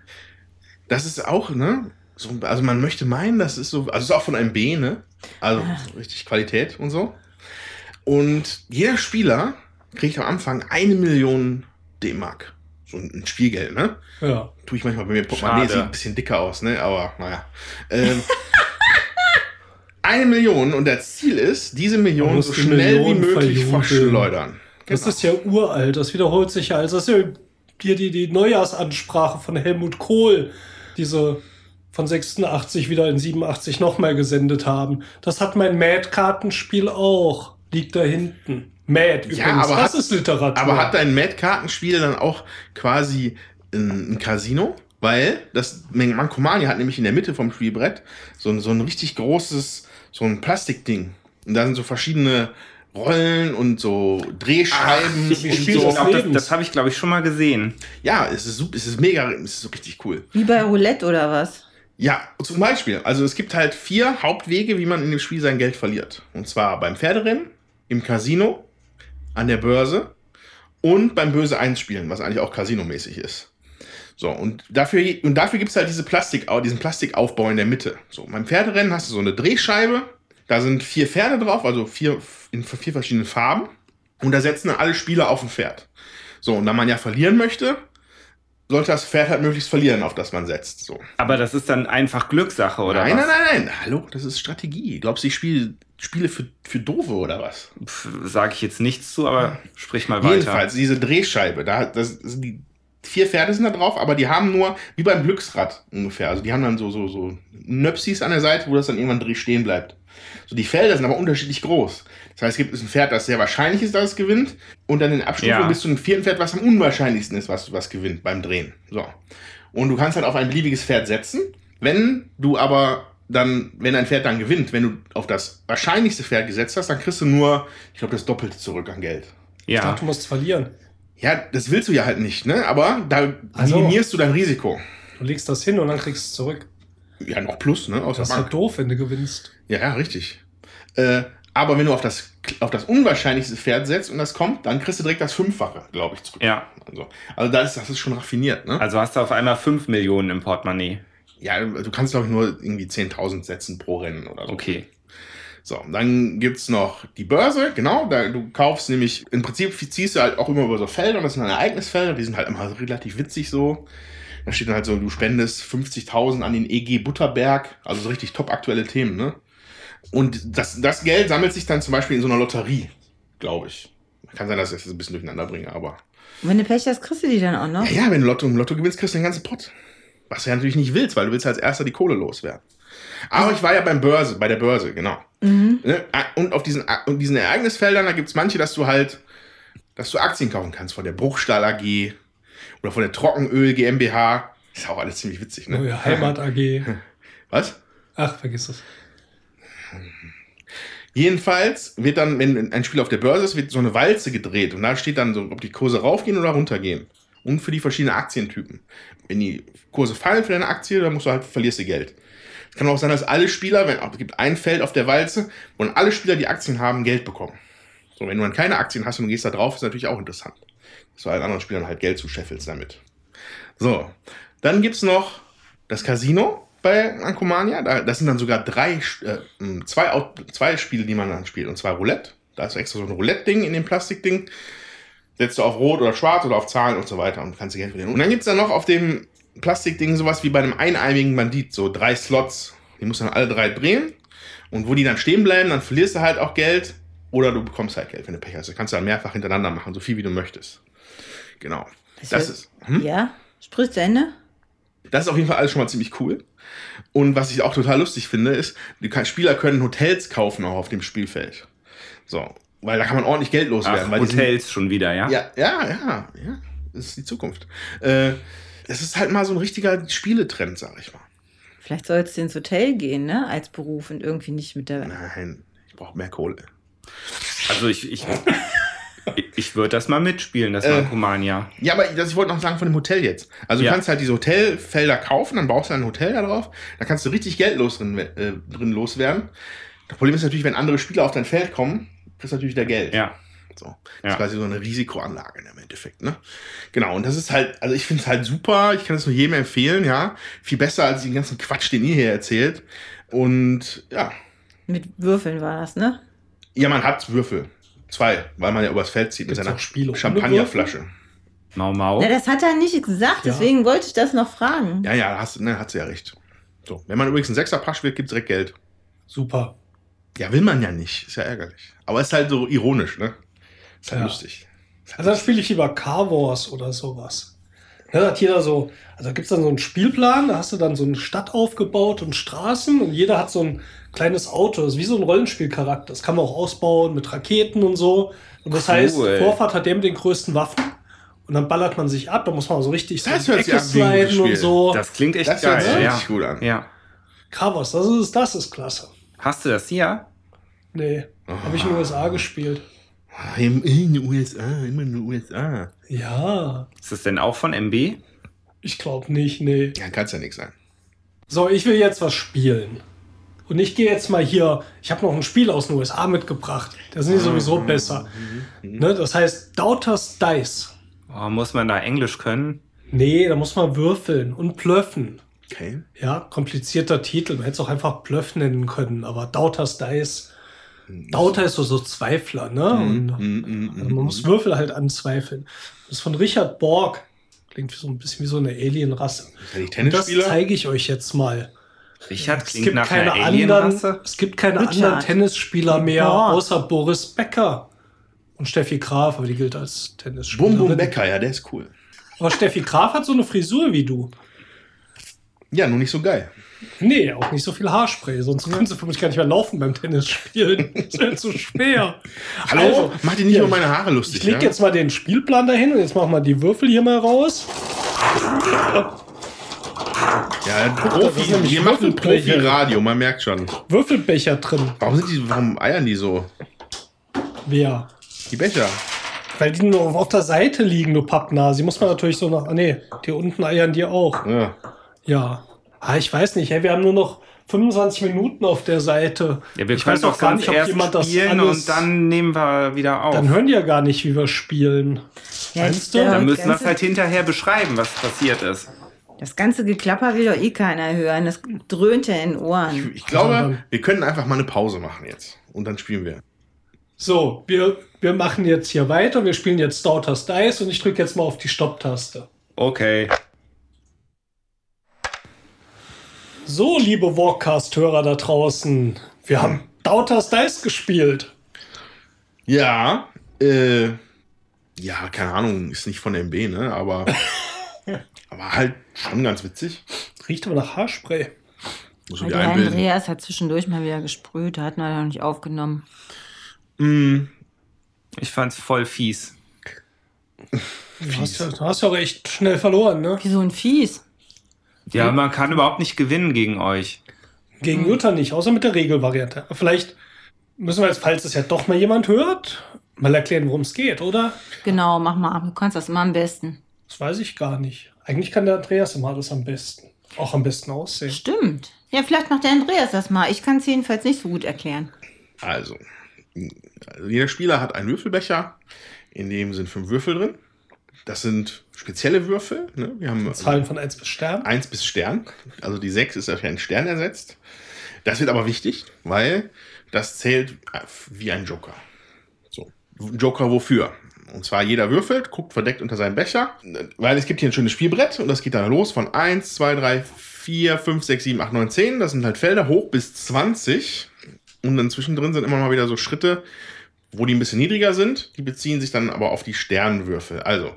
das ist auch, ne? So, also man möchte meinen, das ist so, also es ist auch von einem B, ne? Also so richtig Qualität und so. Und jeder Spieler kriegt am Anfang eine Million D-Mark. So ein Spielgeld, ne? ja. Tue ich manchmal bei mir Portemonnaie, sieht ein bisschen dicker aus, ne? Aber naja. Ähm, *laughs* eine Million und das Ziel ist, diese Million so die schnell wie Million möglich verjubeln. verschleudern. Das Genau. ist ja uralt, das wiederholt sich ja. Also das ist ja hier die, die Neujahrsansprache von Helmut Kohl, diese von 86 wieder in 87 nochmal gesendet haben. Das hat mein Mad-Kartenspiel auch. Liegt da hinten. Mad übrigens, aber das hat- ist Literatur. Aber hat dein Mad-Kartenspiel dann auch quasi ein, ein Casino? Weil das Mankomania hat nämlich in der Mitte vom Spielbrett so ein, so ein richtig großes, so ein Plastikding. Und da sind so verschiedene Rollen und so Drehscheiben. Wie ich, Spiel ich des glaub, das, das habe ich, glaube ich, schon mal gesehen. ja, es ist, super, es ist mega, es ist so richtig cool. Wie bei Roulette oder was? Ja, zum Beispiel. Also es gibt halt vier Hauptwege, wie man in dem Spiel sein Geld verliert. Und zwar beim Pferderennen, im Casino, an der Börse und beim Böse 1 spielen, was eigentlich auch Casino-mäßig ist. So, und dafür, und dafür gibt es halt diese Plastik, diesen Plastikaufbau in der Mitte. So, beim Pferderennen hast du so eine Drehscheibe, da sind vier Pferde drauf, also vier in vier verschiedenen Farben. Und da setzen dann alle Spieler auf ein Pferd. So, und da man ja verlieren möchte, sollte das Pferd halt möglichst verlieren, auf das man setzt. So. Aber das ist dann einfach Glückssache, oder nein, was? nein, nein, nein. Hallo, das ist Strategie. Glaubst du, ich spiele Spiele für, für Doofe oder was? Sage ich jetzt nichts zu, aber sprich mal weiter. Jedenfalls, diese Drehscheibe, da, das, das, die vier Pferde sind da drauf, aber die haben nur, wie beim Glücksrad ungefähr, also die haben dann so, so, so Nöpsis an der Seite, wo das dann irgendwann dreh- stehen bleibt. So, die Felder sind aber unterschiedlich groß. Das heißt, es gibt ein Pferd, das sehr wahrscheinlich ist, dass es gewinnt, und dann in der Abstufung Ja. bis zu einem vierten Pferd, was am unwahrscheinlichsten ist, was, was gewinnt beim Drehen. So. Und du kannst halt auf ein beliebiges Pferd setzen. Wenn du aber dann, wenn ein Pferd dann gewinnt, wenn du auf das wahrscheinlichste Pferd gesetzt hast, dann kriegst du nur, ich glaube, das Doppelte zurück an Geld. Ich Ja. dachte, du musst verlieren. Ja, das willst du ja halt nicht, ne? Aber da Also. minimierst du dein Risiko. Du legst das hin und dann kriegst du es zurück. Ja, noch plus, ne? Aus Das ist halt doof, wenn du gewinnst. Ja, ja, richtig. Äh, aber wenn du auf das, auf das unwahrscheinlichste Pferd setzt und das kommt, dann kriegst du direkt das Fünffache, glaube ich, zurück. Ja. Also, also das, ist, das ist schon raffiniert, ne? Also hast du auf einmal 5 Millionen im Portemonnaie. ja, du kannst, glaube ich, nur irgendwie 10.000 setzen pro Rennen oder so. Okay. So, dann gibt's noch die Börse, genau. Da, du kaufst nämlich, im Prinzip ziehst du halt auch immer über so Felder, und das sind dann Ereignisfelder, die sind halt immer relativ witzig so. Da steht dann halt so, du spendest 50.000 an den EG Butterberg, also so richtig top aktuelle Themen, ne? Und das, das Geld sammelt sich dann zum Beispiel in so einer Lotterie, glaube ich. Kann sein, dass ich das ein bisschen durcheinander bringe, aber. Und wenn du Pech hast, kriegst du die dann auch noch? Ja, ja, wenn du Lotto im Lotto gewinnst, kriegst du den ganzen Pott. Was du ja natürlich nicht willst, weil du willst als erster die Kohle loswerden. Aber ich war ja beim Börse, bei der Börse, genau. Mhm. Ne? Und auf diesen, und diesen Ereignisfeldern, da gibt es manche, dass du halt, dass du Aktien kaufen kannst von der Bruchstahl AG oder von der Trockenöl GmbH. Ist ja auch alles ziemlich witzig, ne? Neue Heimat AG. *laughs* Was? Ach, vergiss es. Jedenfalls wird dann, wenn ein Spiel auf der Börse ist, wird so eine Walze gedreht und da steht dann so, ob die Kurse raufgehen oder runtergehen. Und für die verschiedenen Aktientypen. Wenn die Kurse fallen für deine Aktie, dann musst du halt, verlierst du Geld. Es kann auch sein, dass alle Spieler, wenn, es gibt ein Feld auf der Walze, wo alle Spieler, die Aktien haben, Geld bekommen. So, wenn du dann keine Aktien hast und du gehst da drauf, ist natürlich auch interessant. Dass du allen anderen Spielern halt Geld zuscheffelst damit. So, dann gibt's noch das Casino bei Ankomania. Da, das sind dann sogar drei, äh, zwei, zwei Spiele, die man dann spielt. Und zwar Roulette. Da ist extra so ein Roulette-Ding in dem Plastikding. Setzt du auf Rot oder Schwarz oder auf Zahlen und so weiter und kannst dir Geld verdienen. Und dann gibt's dann noch auf dem Plastikding sowas wie bei einem eineimigen Bandit. So drei Slots. Die musst du dann alle drei drehen. Und wo die dann stehen bleiben, dann verlierst du halt auch Geld. Oder du bekommst halt Geld, wenn du Pech hast. Das kannst du dann mehrfach hintereinander machen, so viel wie du möchtest. Genau. Das Das ist. Hm? Ja? Sprich zu Ende? Das ist auf jeden Fall alles schon mal ziemlich cool. Und was ich auch total lustig finde, ist, die Spieler können Hotels kaufen auch auf dem Spielfeld. So, weil da kann man ordentlich Geld loswerden. Ach, weil die sind- Hotels schon wieder, ja? Ja, ja, ja, ja. Das ist die Zukunft. Äh, das ist halt mal so ein richtiger Spieletrend, sag ich mal. Vielleicht sollst du ins Hotel gehen, ne? Als Beruf und irgendwie nicht mit der. Nein, ich brauche mehr Kohle. Also ich, ich, *laughs* ich würde das mal mitspielen, das Äh. Ja, aber das, ich wollte noch sagen von dem Hotel jetzt. Also du Ja. kannst halt diese Hotelfelder kaufen, dann baust du ein Hotel da drauf, da kannst du richtig Geld los drin, äh, drin loswerden. Das Problem ist natürlich, wenn andere Spieler auf dein Feld kommen, kriegst du natürlich wieder Geld. Ja. So. Das Ja. ist quasi so eine Risikoanlage im Endeffekt, ne? Genau, und das ist halt, also ich finde es halt super, ich kann es nur jedem empfehlen, ja. Viel besser als den ganzen Quatsch, den ihr hier erzählt. Und ja, Mit Würfeln war das, ne? ja, man hat Würfel. Zwei, weil man ja übers Feld zieht mit Gibt's seiner Spiele ohne Champagnerflasche. Mau Mau. Na, das hat er nicht gesagt, Ja. deswegen wollte ich das noch fragen. Ja, ja, hast, ne, hat sie ja recht. So, wenn man übrigens einen Sechser Pasch wird, gibt's direkt Geld. Super. Ja, will man ja nicht. Ist ja ärgerlich. Aber ist halt so ironisch, ne? Ist halt Ja. lustig. Ist halt Also dann spiele ich lieber Car Wars oder sowas. Da hat jeder so, also da gibt es dann so einen Spielplan, da hast du dann so eine Stadt aufgebaut und Straßen und jeder hat so ein kleines Auto. Das ist wie so ein Rollenspielcharakter. Das kann man auch ausbauen mit Raketen und so. Und das Cool. heißt, Vorfahrt hat der mit den größten Waffen. Und dann ballert man sich ab, da muss man so richtig so Das sich Ecke sliden und so. Das klingt echt Das geil. richtig Ja. gut an. ja. Wars, das ist, das ist klasse. Hast du das hier? Nee, habe ich in den USA gespielt. Ah, In den USA, immer in den USA. Ja, Ist das denn auch von MB? ich glaube nicht, nee. Ja, kann's ja nichts sein. So, ich will jetzt was spielen. Und ich gehe jetzt mal hier, ich habe noch ein Spiel aus den USA mitgebracht. Da sind die sowieso besser. Ne, das heißt Doubters Dice. Oh, muss man da Englisch können? Nee, da muss man würfeln und plöffen. Okay. Ja, komplizierter Titel. Man hätte es auch einfach Bluff nennen können, aber Doubters Dice. Dauter ist so, so Zweifler, ne? Und Mm, also man muss Würfel halt anzweifeln. Das ist von Richard Borg. Klingt so ein bisschen wie so eine Alienrasse. Und das Tennisspieler? zeige ich euch jetzt mal. Richard Es klingt gibt nach keine einer anderen, Alienrasse. es gibt keine Richard. anderen Tennisspieler mehr, außer Boris Becker und Steffi Graf, aber die gilt als Bum Tennisspielerin. Bum Becker, ja, der ist cool. Aber Steffi Graf hat so eine Frisur wie du. Ja, nur nicht so geil. Nee, auch nicht so viel Haarspray, sonst könntest du für mich gar nicht mehr laufen beim Tennisspielen. Das *laughs* wäre zu schwer. Hallo? Also, Mach dir nicht hier, nur meine Haare lustig. Ich lege ja? jetzt mal den Spielplan dahin und jetzt machen wir die Würfel hier mal raus. Ja, ist Profi, wir machen Würfelbecher. Profi-Radio, man merkt schon. Würfelbecher drin. Warum sind die, warum eiern die so? Wer? Die Becher. Weil die nur auf der Seite liegen, du Pappnase. Die muss man natürlich so nach. Ah, nee, die unten eiern die auch. Ja. Ja. Ah, ich weiß nicht, hey, wir haben nur noch 25 Minuten auf der Seite. Ja, wir ich können weiß auch doch gar nicht, ob erst jemand das spielen alles. und dann nehmen wir wieder auf. dann hören die ja gar nicht, wie wir spielen. Meinst du? Dann müssen wir es halt hinterher beschreiben, was passiert ist. Das ganze Geklapper will doch eh keiner hören. Das dröhnt ja in den Ohren. Ich glaube, dann- wir können einfach mal eine Pause machen jetzt. Und dann spielen wir. So, wir, wir machen jetzt hier weiter. Wir spielen jetzt Doubters Dice und ich drücke jetzt mal auf die Stopp-Taste. Okay. So, liebe Walkcast-Hörer da draußen, wir haben Doubters Dice gespielt. Ja, äh, ja, keine Ahnung, ist nicht von MB, ne? Aber, *laughs* aber halt schon ganz witzig. Riecht aber nach Haarspray. Muss dir der einbilden. Andreas hat zwischendurch mal wieder gesprüht. Da hatten wir noch nicht aufgenommen. Mm, Ich fand's voll fies. Du hast, ja- du hast ja auch echt schnell verloren, ne? Wie so ein Fies. Ja, man kann überhaupt nicht gewinnen gegen euch. Gegen Jutta nicht, außer mit der Regelvariante. Aber Vielleicht müssen wir jetzt, falls es ja doch mal jemand hört, mal erklären, worum es geht, oder? Genau, mach mal. Du kannst das immer am besten. Das weiß ich gar nicht. Eigentlich kann der Andreas immer alles am besten. Auch am besten aussehen. Stimmt. Ja, vielleicht macht der Andreas das mal. Ich kann es jedenfalls nicht so gut erklären. also, jeder Spieler hat einen Würfelbecher, in dem sind fünf Würfel drin. Das sind spezielle Würfel. Ne? Wir haben Zahlen von 1 bis Stern. 1 bis Stern. Also die 6 ist auf einen Stern ersetzt. Das wird aber wichtig, weil das zählt wie ein Joker. So. Joker wofür? Und zwar jeder würfelt, guckt verdeckt unter seinen Becher, weil es gibt hier ein schönes Spielbrett und das geht dann los von 1, 2, 3, 4, 5, 6, 7, 8, 9, 10. Das sind halt Felder hoch bis 20. Und dann zwischendrin sind immer mal wieder so Schritte, wo die ein bisschen niedriger sind. Die beziehen sich dann aber auf die Sternwürfel. Also,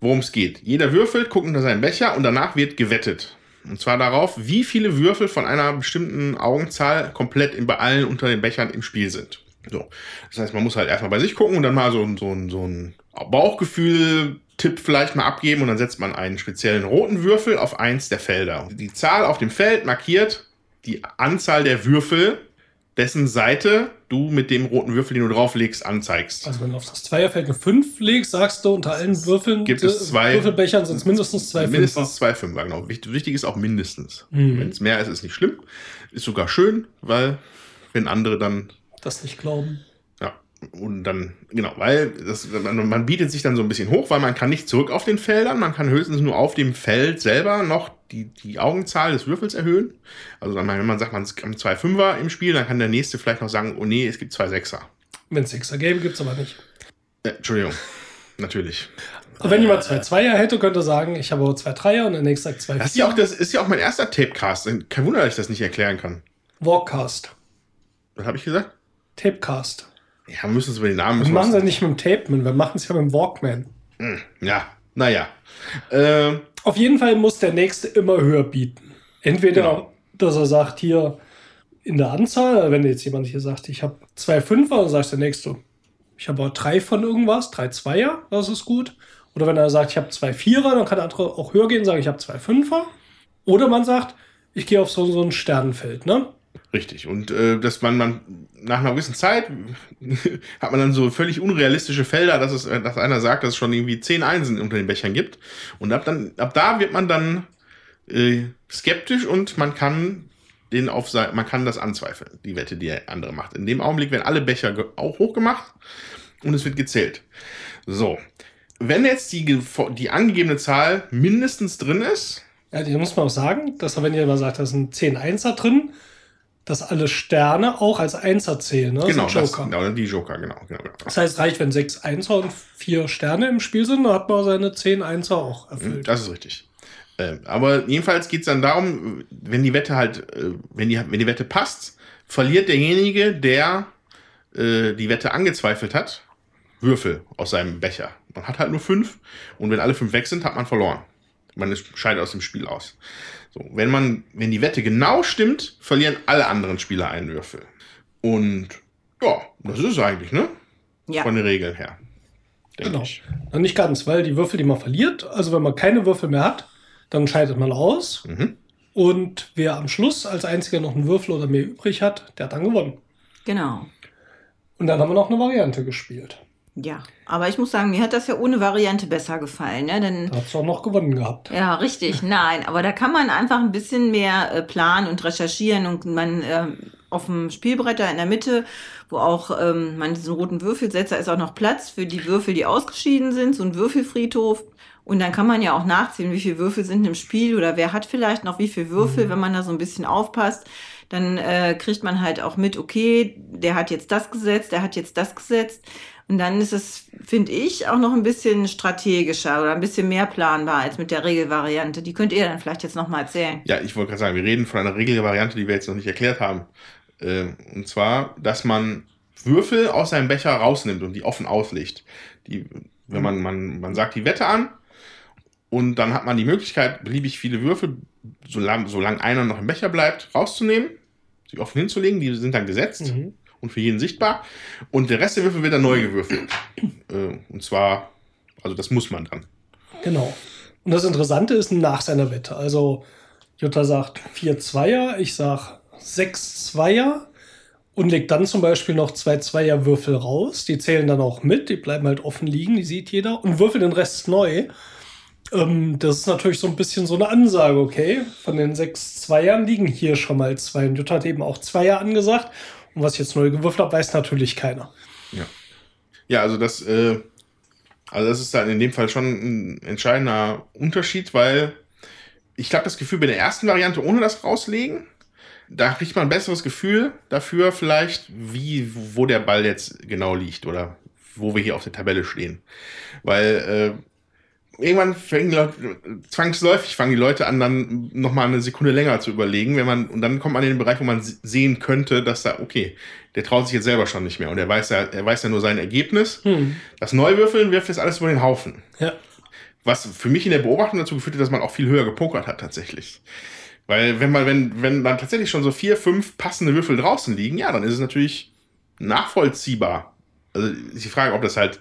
worum es geht. Jeder würfelt, guckt unter seinen Becher und danach wird gewettet. Und zwar darauf, wie viele Würfel von einer bestimmten Augenzahl komplett in, bei allen unter den Bechern im Spiel sind. So. Das heißt, man muss halt erstmal bei sich gucken und dann mal so, so, so ein Bauchgefühl-Tipp vielleicht mal abgeben und dann setzt man einen speziellen roten Würfel auf eins der Felder. Die Zahl auf dem Feld markiert die Anzahl der Würfel, dessen Seite du mit dem roten Würfel, den du drauflegst, anzeigst. Also wenn du auf das Zweierfeld eine 5 legst, sagst du, unter allen Würfeln, Gibt es äh, zwei- Würfelbechern sind es mindestens zwei mindestens zwei Fünfer, genau. Wichtig, wichtig ist auch mindestens. Mhm. Wenn es mehr ist, ist nicht schlimm. Ist sogar schön, weil wenn andere dann, Das nicht glauben. Und dann, genau, weil das, man, man bietet sich dann so ein bisschen hoch, weil man kann nicht zurück auf den Feldern, man kann höchstens nur auf dem Feld selber noch die, die Augenzahl des Würfels erhöhen. Also dann, wenn man sagt, man hat zwei Fünfer im Spiel, dann kann der nächste vielleicht noch sagen, oh nee, es gibt zwei Sechser. Wenn es Sixer gäbe, gibt es aber nicht. Äh, Entschuldigung, natürlich. Aber wenn jemand zwei Zweier hätte, könnte er sagen, ich habe zwei Dreier und der nächste sagt zwei Das ist ja auch, das ist ja auch mein erster Tapecast. Kein Wunder, dass ich das nicht erklären kann. Walkcast. Was habe ich gesagt? Tapecast. Ja, wir müssen uns über den Namen Wir machen es ja nicht mit dem Tapeman, wir machen es ja mit dem Walkman. uns- Ja, naja. Äh, Auf jeden Fall muss der nächste immer höher bieten. Entweder, Genau. dass er sagt, hier in der Anzahl, wenn jetzt jemand hier sagt, ich habe zwei Fünfer, dann sagt der nächste, ich habe aber drei von irgendwas, drei Zweier, das ist gut. Oder wenn er sagt, ich habe zwei Vierer, dann kann der andere auch höher gehen und sagen, ich habe zwei Fünfer. Oder man sagt, ich gehe auf so, so ein Sternenfeld, ne? Richtig. Und äh, dass man, man nach einer gewissen Zeit *laughs* hat man dann so völlig unrealistische Felder, dass es, dass einer sagt, dass es schon irgendwie zehn Einsen unter den Bechern gibt. Und ab dann, ab da wird man dann äh, skeptisch und man kann den auf man kann das anzweifeln, die Wette, die der andere macht. In dem Augenblick werden alle Becher auch hochgemacht und es wird gezählt. So. Wenn jetzt die, die angegebene Zahl mindestens drin ist, Ja, die muss man auch sagen, dass wenn ihr mal sagt, da sind 10 Einser drin, dass alle Sterne auch als Einser zählen. Ne? Das genau, das, genau, die Joker, genau. genau, genau. Das heißt, reicht, wenn sechs Einser und vier Sterne im Spiel sind, dann hat man seine 10 Einser auch erfüllt. Das ist richtig. Ähm, aber jedenfalls geht es dann darum, wenn die Wette halt, äh, wenn die, wenn die Wette passt, verliert derjenige, der äh, die Wette angezweifelt hat, Würfel aus seinem Becher. Man hat halt nur fünf und wenn alle fünf weg sind, hat man verloren. Man ist, scheidet aus dem Spiel aus. So, wenn man, wenn die Wette genau stimmt, verlieren alle anderen Spieler einen Würfel. Und ja, das ist es eigentlich, ne? Ja. Von den Regeln her. Genau. ich. Na, nicht ganz, weil die Würfel, die man verliert, also wenn man keine Würfel mehr hat, dann scheidet man aus. Mhm. Und wer am Schluss als einziger noch einen Würfel oder mehr übrig hat, der hat dann gewonnen. Genau. Und dann haben wir noch eine Variante gespielt. Ja. Aber ich muss sagen, mir hat das ja ohne Variante besser gefallen, ne? Denn Da hat es auch noch gewonnen gehabt. Ja, richtig. Nein, aber da kann man einfach ein bisschen mehr äh, planen und recherchieren und man ähm, auf dem Spielbrett da in der Mitte, wo auch ähm, man diesen roten Würfel setzt, da ist auch noch Platz für die Würfel, die ausgeschieden sind, so ein Würfelfriedhof. Und dann kann man ja auch nachzählen, wie viele Würfel sind im Spiel oder wer hat vielleicht noch wie viele Würfel, wenn man da so ein bisschen aufpasst. Dann äh, kriegt man halt auch mit, okay, der hat jetzt das gesetzt, der hat jetzt das gesetzt. Und dann ist es, finde ich, auch noch ein bisschen strategischer oder ein bisschen mehr planbar als mit der Regelvariante. Die könnt ihr dann vielleicht jetzt nochmal erzählen. Ja, ich wollte gerade sagen, wir reden von einer Regelvariante, die wir jetzt noch nicht erklärt haben. Äh, und zwar, dass man Würfel aus seinem Becher rausnimmt und die offen auslegt. Die, wenn man, man, man sagt die Wette an und dann hat man die Möglichkeit, beliebig viele Würfel, solange, solange einer noch im Becher bleibt, rauszunehmen, sie offen hinzulegen, die sind dann gesetzt Mhm. Und für jeden sichtbar. Und der Rest der Würfel wird dann neu gewürfelt. äh, und zwar, also das muss man dann. Genau. Und das Interessante ist nach seiner Wette. Also Jutta sagt vier Zweier, ich sag sechs Zweier und legt dann zum Beispiel noch zwei Zweierwürfel raus. Die zählen dann auch mit, die bleiben halt offen liegen, die sieht jeder und würfelt den Rest neu. Ähm, das ist natürlich so ein bisschen so eine Ansage, okay? Von den sechs Zweiern liegen hier schon mal zwei. Und Jutta hat eben auch Zweier angesagt. Und was ich jetzt neu gewürfelt habe, weiß natürlich keiner. Ja, also das, äh, also das ist dann in dem Fall schon ein entscheidender Unterschied, weil ich habe das Gefühl, bei der ersten Variante ohne das rauslegen, da kriegt man ein besseres Gefühl dafür vielleicht, wie, wo der Ball jetzt genau liegt oder wo wir hier auf der Tabelle stehen. Weil äh, irgendwann fangen die Leute, zwangsläufig fangen die Leute an, dann nochmal eine Sekunde länger zu überlegen, wenn man, und dann kommt man in den Bereich, wo man sehen könnte, dass da, okay, der traut sich jetzt selber schon nicht mehr und er weiß ja, er weiß ja nur sein Ergebnis. Hm. Das Neuwürfeln wirft jetzt alles über den Haufen. Ja. Was für mich in der Beobachtung dazu geführt hat, dass man auch viel höher gepokert hat tatsächlich. Weil wenn man, wenn, wenn dann tatsächlich schon so vier, fünf passende Würfel draußen liegen, ja, dann ist es natürlich nachvollziehbar. Also ist die Frage, ob das halt,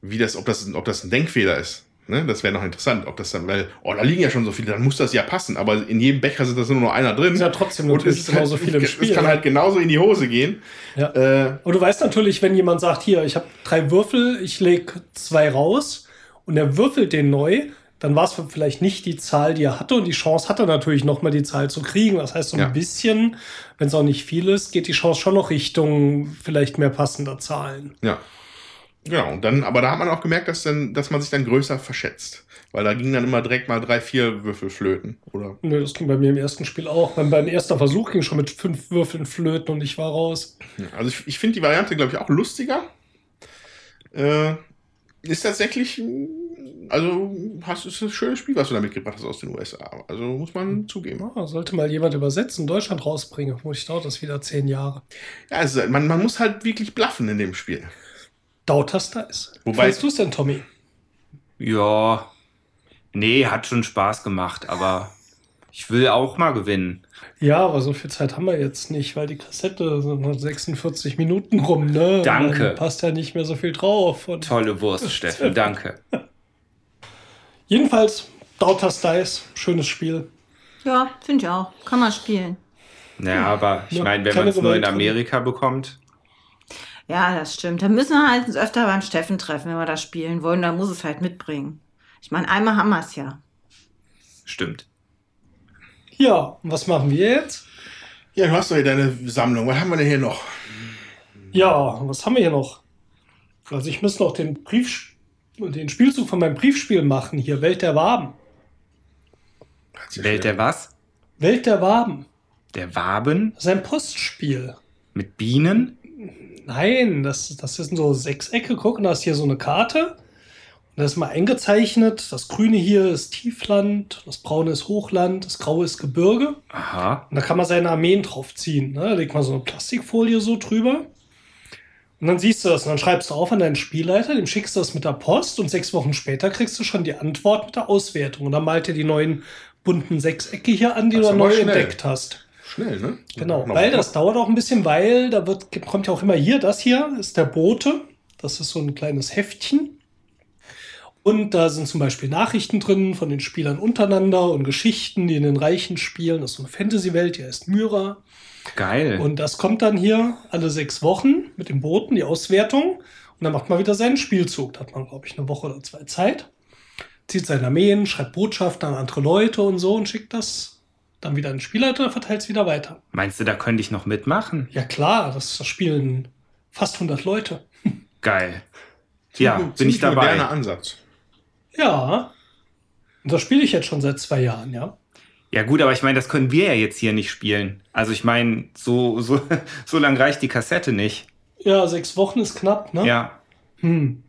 wie das, ob das, ob das ein Denkfehler ist. Ne? Das wäre noch interessant, ob das dann, weil, oh, da liegen ja schon so viele, dann muss das ja passen, aber in jedem Becher sind das nur noch einer drin. Ist ja trotzdem Und es ist genauso halt, viel im Spiel. Es kann ne? halt genauso in die Hose gehen. Ja. Äh, Und du weißt natürlich, wenn jemand sagt, hier, ich habe drei Würfel, ich lege zwei raus und er würfelt den neu, dann war es vielleicht nicht die Zahl, die er hatte und die Chance hat er natürlich nochmal die Zahl zu kriegen. Das heißt, so ein Ja. bisschen, wenn es auch nicht viel ist, geht die Chance schon noch Richtung vielleicht mehr passender Zahlen. Ja. Genau, und dann, aber da hat man auch gemerkt, dass, dann, dass man sich dann größer verschätzt. Weil da gingen dann immer direkt mal drei, vier Würfel flöten. Oder Nö, das ging bei mir im ersten Spiel auch. Beim, beim ersten Versuch ging schon mit fünf Würfeln flöten und ich war raus. Also ich, ich finde die Variante, glaube ich, auch lustiger. Äh, ist tatsächlich, also hast, ist ein schönes Spiel, was du da mitgebracht hast aus den USA. Also muss man zugeben. Ah, sollte mal jemand übersetzen, Deutschland rausbringen. Vermutlich dauert das wieder zehn Jahre. Ja, also man, man muss halt wirklich bluffen in dem Spiel. Dauert das da ist. Wobei- Wobei du es denn, Tommy? Ja, nee, hat schon Spaß gemacht, aber ich will auch mal gewinnen. Ja, aber so viel Zeit haben wir jetzt nicht, weil die Kassette sind noch 46 Minuten rum, ne? Danke. Dann passt ja nicht mehr so viel drauf. Und Tolle Wurst, *laughs* Steffen, danke. *laughs* jedenfalls, Daughter's Dice, schönes Spiel. Ja, finde ich auch. Kann man spielen. Naja, aber ich Ja, meine, wenn man es nur in Gewalt drin. Amerika bekommt, Ja, das stimmt. Da müssen wir halt uns öfter beim Steffen treffen, wenn wir das spielen wollen. Da muss es halt mitbringen. Ich meine, einmal haben wir es ja. stimmt. Ja, und was machen wir jetzt? Ja, du hast doch hier deine Sammlung. Was haben wir denn hier noch? Ja, was haben wir hier noch? Also ich muss noch den Brief, den Spielzug von meinem Briefspiel machen hier, Welt der Waben. Hat sie Welt der was? Welt der Waben. Der Waben Das ist ein Postspiel. mit Bienen? Nein, das, das sind so Sechsecke. Guck, und da ist hier so eine Karte. Und da ist mal eingezeichnet. Das Grüne hier ist Tiefland, das Braune ist Hochland, das Graue ist Gebirge. Aha. Und da kann man seine Armeen draufziehen. Ne? Da legt man so eine Plastikfolie so drüber. Und dann siehst du das und dann schreibst du auf an deinen Spielleiter, dem schickst du das mit der Post und sechs Wochen später kriegst du schon die Antwort mit der Auswertung. Und dann malt er die neuen bunten Sechsecke hier an, die Das du neu schnell. entdeckt hast. Schnell, ne? Genau, weil das dauert auch ein bisschen, weil da wird, kommt ja auch immer hier, das hier ist der Bote. Das ist so ein kleines Heftchen. Und da sind zum Beispiel Nachrichten drin von den Spielern untereinander und Geschichten, die in den Reichen spielen. Das ist so eine Fantasy-Welt, die heißt Myra. Geil. Und das kommt dann hier alle sechs Wochen mit dem Boten, die Auswertung. Und dann macht man wieder seinen Spielzug. Da hat man, glaube ich, eine Woche oder zwei Zeit. Zieht seine Armeen, schreibt Botschaften an andere Leute und so und schickt das dann wieder den Spielleiter, verteilt es wieder weiter. Meinst du, da könnte ich noch mitmachen? Ja klar, das, das spielen fast 100 Leute. *laughs* Geil. Ziemlich- Ja, bin ziemlich ich dabei. moderner Ansatz. Ja. Und das spiele ich jetzt schon seit zwei Jahren, ja. Ja gut, aber ich meine, das können wir ja jetzt hier nicht spielen. Also ich meine, so, so, *laughs* so lang reicht die Kassette nicht. Ja, sechs Wochen ist knapp, ne? Ja. Hm.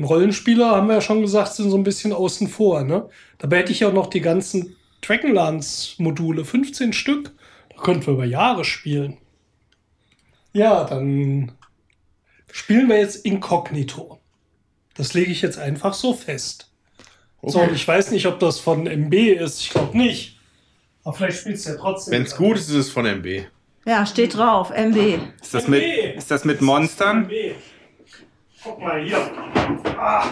Rollenspieler haben wir ja schon gesagt, sind so ein bisschen außen vor, ne? Dabei hätte ich ja auch noch die ganzen Dragonlance-Module, 15 Stück. Da könnten wir über Jahre spielen. Ja, dann spielen wir jetzt Inkognito. Das lege ich jetzt einfach so fest. So, und ich weiß nicht, ob das von MB ist. Ich glaube nicht. Aber vielleicht spielst du ja trotzdem. Wenn es gut ist, ist es von MB. Ja, steht drauf, MB. Ist das mit, ist das mit Monstern? MB. Guck mal hier. Ah,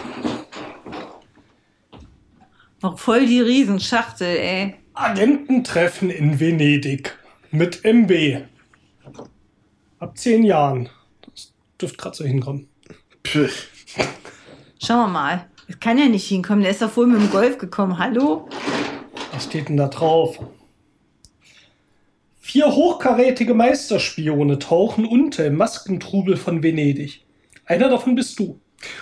Noch voll die Riesenschachtel, ey. Agententreffen in Venedig mit MB. Ab zehn Jahren. Das dürfte gerade so hinkommen. Pff. Schauen wir mal. Das kann ja nicht hinkommen. Der ist doch wohl mit dem Golf gekommen. Hallo? Was steht denn da drauf? Vier hochkarätige Meisterspione tauchen unter im Maskentrubel von Venedig. Einer davon bist du.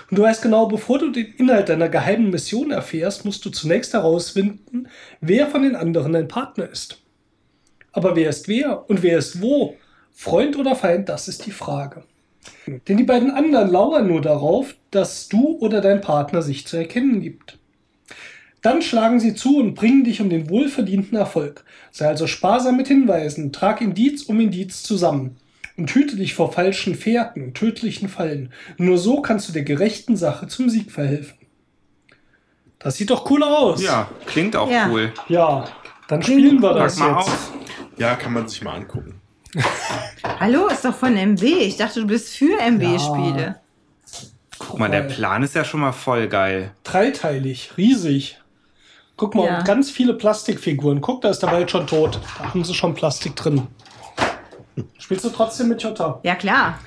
Und du weißt genau, bevor du den Inhalt deiner geheimen Mission erfährst, musst du zunächst herausfinden, wer von den anderen dein Partner ist. Aber wer ist wer und wer ist wo? Freund oder Feind, das ist die Frage. Denn die beiden anderen lauern nur darauf, dass du oder dein Partner sich zu erkennen gibt. Dann schlagen sie zu und bringen dich um den wohlverdienten Erfolg. Sei also sparsam mit Hinweisen, trag Indiz um Indiz zusammen und hüte dich vor falschen Fährten und tödlichen Fallen. Nur so kannst du der gerechten Sache zum Sieg verhelfen. Das sieht doch cool aus. Ja, klingt auch Ja. cool. Ja, dann spielen wir Pack das mal jetzt. auf. Ja, kann man sich mal angucken. *laughs* Hallo, ist doch von MB. Ich dachte, du bist für MB-Spiele. Guck mal, der. Plan ist ja schon mal voll geil. Dreiteilig, riesig. Guck mal, Ja. und ganz viele Plastikfiguren. Guck, da ist der Wald schon tot. Da haben sie schon Plastik drin. Spielst du trotzdem mit Jutta? Ja, klar.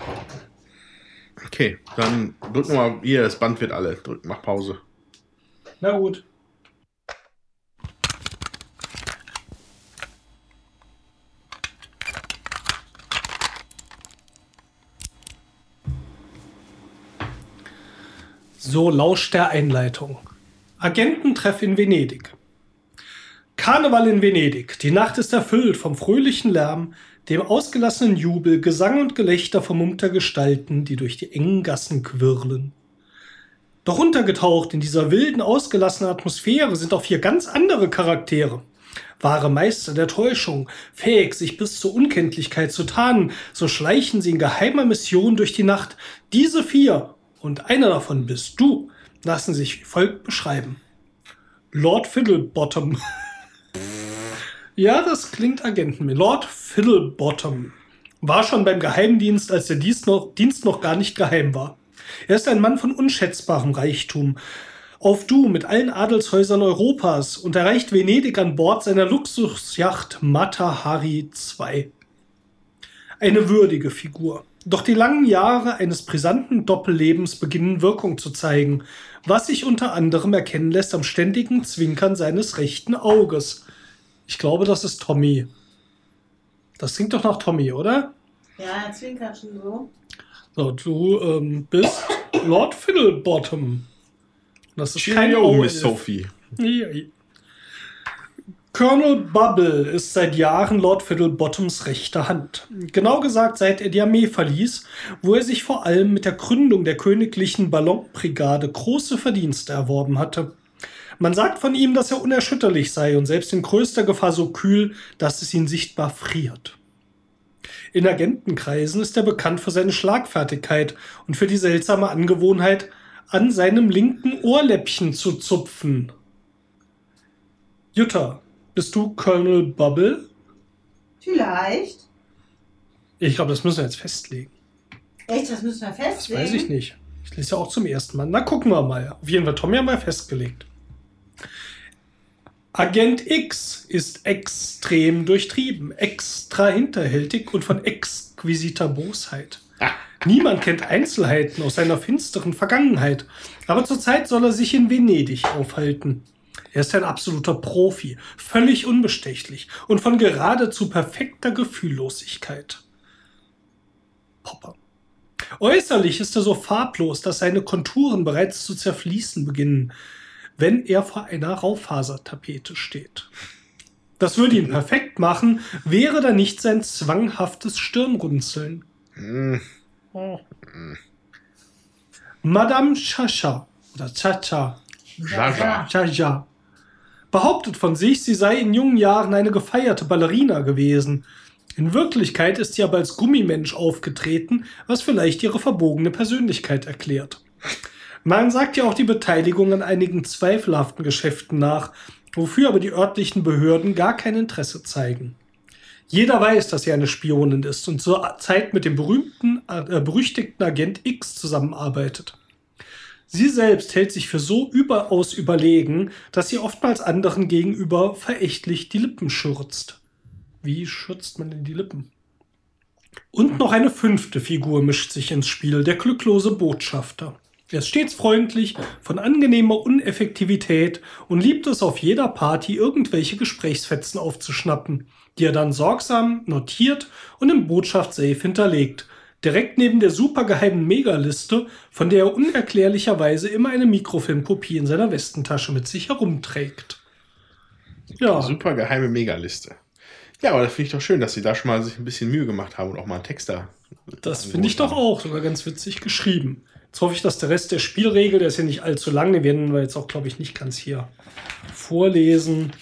Okay, dann drück mal hier, das Band wird alle. Drück, mach Pause. Na gut. So lauscht der Einleitung. Agententreff in Venedig. Karneval in Venedig. Die Nacht ist erfüllt vom fröhlichen Lärm, dem ausgelassenen Jubel, Gesang und Gelächter vermummter Gestalten, die durch die engen Gassen quirlen. Doch untergetaucht in dieser wilden, ausgelassenen Atmosphäre sind auch vier ganz andere Charaktere. Wahre Meister der Täuschung, fähig, sich bis zur Unkenntlichkeit zu tarnen, so schleichen sie in geheimer Mission durch die Nacht. Diese vier, und einer davon bist du, lassen sich folgt beschreiben. Lord Fiddlebottom. *laughs* ja, das klingt Agenten. Lord Fiddlebottom war schon beim Geheimdienst, als der Dienst noch, Dienst noch gar nicht geheim war. Er ist ein Mann von unschätzbarem Reichtum, auf Du mit allen Adelshäusern Europas und erreicht Venedig an Bord seiner Luxusjacht Matahari II. Eine würdige Figur. Doch die langen Jahre eines brisanten Doppellebens beginnen Wirkung zu zeigen, was sich unter anderem erkennen lässt am ständigen Zwinkern seines rechten Auges. Ich glaube, das ist Tommy. Das klingt doch nach Tommy, oder? Ja, er zwinkert schon so. So, du ähm, bist Lord Fiddlebottom. Das ist kein Cheerio, O. Miss Sophie. Colonel Bubble ist seit Jahren Lord Fiddlebottoms rechte Hand. Genau gesagt, seit er die Armee verließ, wo er sich vor allem mit der Gründung der königlichen Ballonbrigade große Verdienste erworben hatte. Man sagt von ihm, dass er unerschütterlich sei und selbst in größter Gefahr so kühl, dass es ihn sichtbar friert. In Agentenkreisen ist er bekannt für seine Schlagfertigkeit und für die seltsame Angewohnheit, an seinem linken Ohrläppchen zu zupfen. Jutta, bist du Colonel Bubble? Vielleicht. Ich glaube, das müssen wir jetzt festlegen. Echt, das müssen wir Das festlegen. weiß ich nicht. Ich lese ja auch zum ersten Mal. Na, gucken wir mal. Auf jeden Fall, Tommy haben wir festgelegt. Agent X ist extrem durchtrieben, extra hinterhältig und von exquisiter Bosheit. *laughs* Niemand kennt Einzelheiten aus seiner finsteren Vergangenheit, aber zurzeit soll er sich in Venedig aufhalten. Er ist ein absoluter Profi, völlig unbestechlich und von geradezu perfekter Gefühllosigkeit. Popper. Äußerlich ist er so farblos, dass seine Konturen bereits zu zerfließen beginnen, wenn er vor einer Raufasertapete steht. Das würde ihn perfekt machen, wäre da nicht sein zwanghaftes Stirnrunzeln. Hm, Madame Chacha oder Chacha Jaja. Chacha behauptet von sich, sie sei in jungen Jahren eine gefeierte Ballerina gewesen. In Wirklichkeit ist sie aber als Gummimensch aufgetreten, was vielleicht ihre verbogene Persönlichkeit erklärt. Man sagt ja auch die Beteiligung an einigen zweifelhaften Geschäften nach, wofür aber die örtlichen Behörden gar kein Interesse zeigen. Jeder weiß, dass sie eine Spionin ist und zur Zeit mit dem berühmten, äh, berüchtigten Agent X zusammenarbeitet. Sie selbst hält sich für so überaus überlegen, dass sie oftmals anderen gegenüber verächtlich die Lippen schürzt. Wie schürzt man denn die Lippen? Und noch eine fünfte Figur mischt sich ins Spiel, der glücklose Botschafter. Er ist stets freundlich, von angenehmer Uneffektivität und liebt es auf jeder Party irgendwelche Gesprächsfetzen aufzuschnappen, die er dann sorgsam notiert und im Botschaftssafe hinterlegt, direkt neben der supergeheimen Megaliste, von der er unerklärlicherweise immer eine Mikrofilmkopie in seiner Westentasche mit sich herumträgt. Ja, Super geheime Megaliste. Ja, aber das finde ich doch schön, dass sie da schon mal sich ein bisschen Mühe gemacht haben und auch mal einen Text da. Das finde ich doch auch sogar ganz witzig geschrieben. Jetzt hoffe ich, dass der Rest der Spielregel, der ist ja nicht allzu lang, den werden wir jetzt auch, glaube ich, nicht ganz hier vorlesen.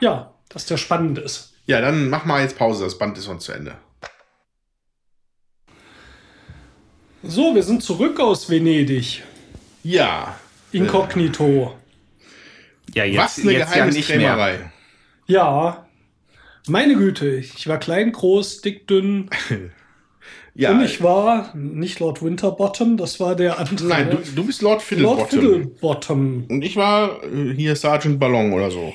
Ja, dass der spannend ist. Ja, dann mach mal jetzt Pause, das Band ist sonst zu Ende. So, wir sind zurück aus Venedig. Ja. Inkognito. Ja, jetzt, Was eine jetzt ja nicht mehr. Ja, meine Güte, ich war klein, groß, dick, dünn. *laughs* Ja, Und ich war nicht Lord Winterbottom, das war der andere. nein, du, du bist Lord Fiddlebottom. Lord Fiddlebottom. Und ich war äh, hier Sergeant Ballon oder so.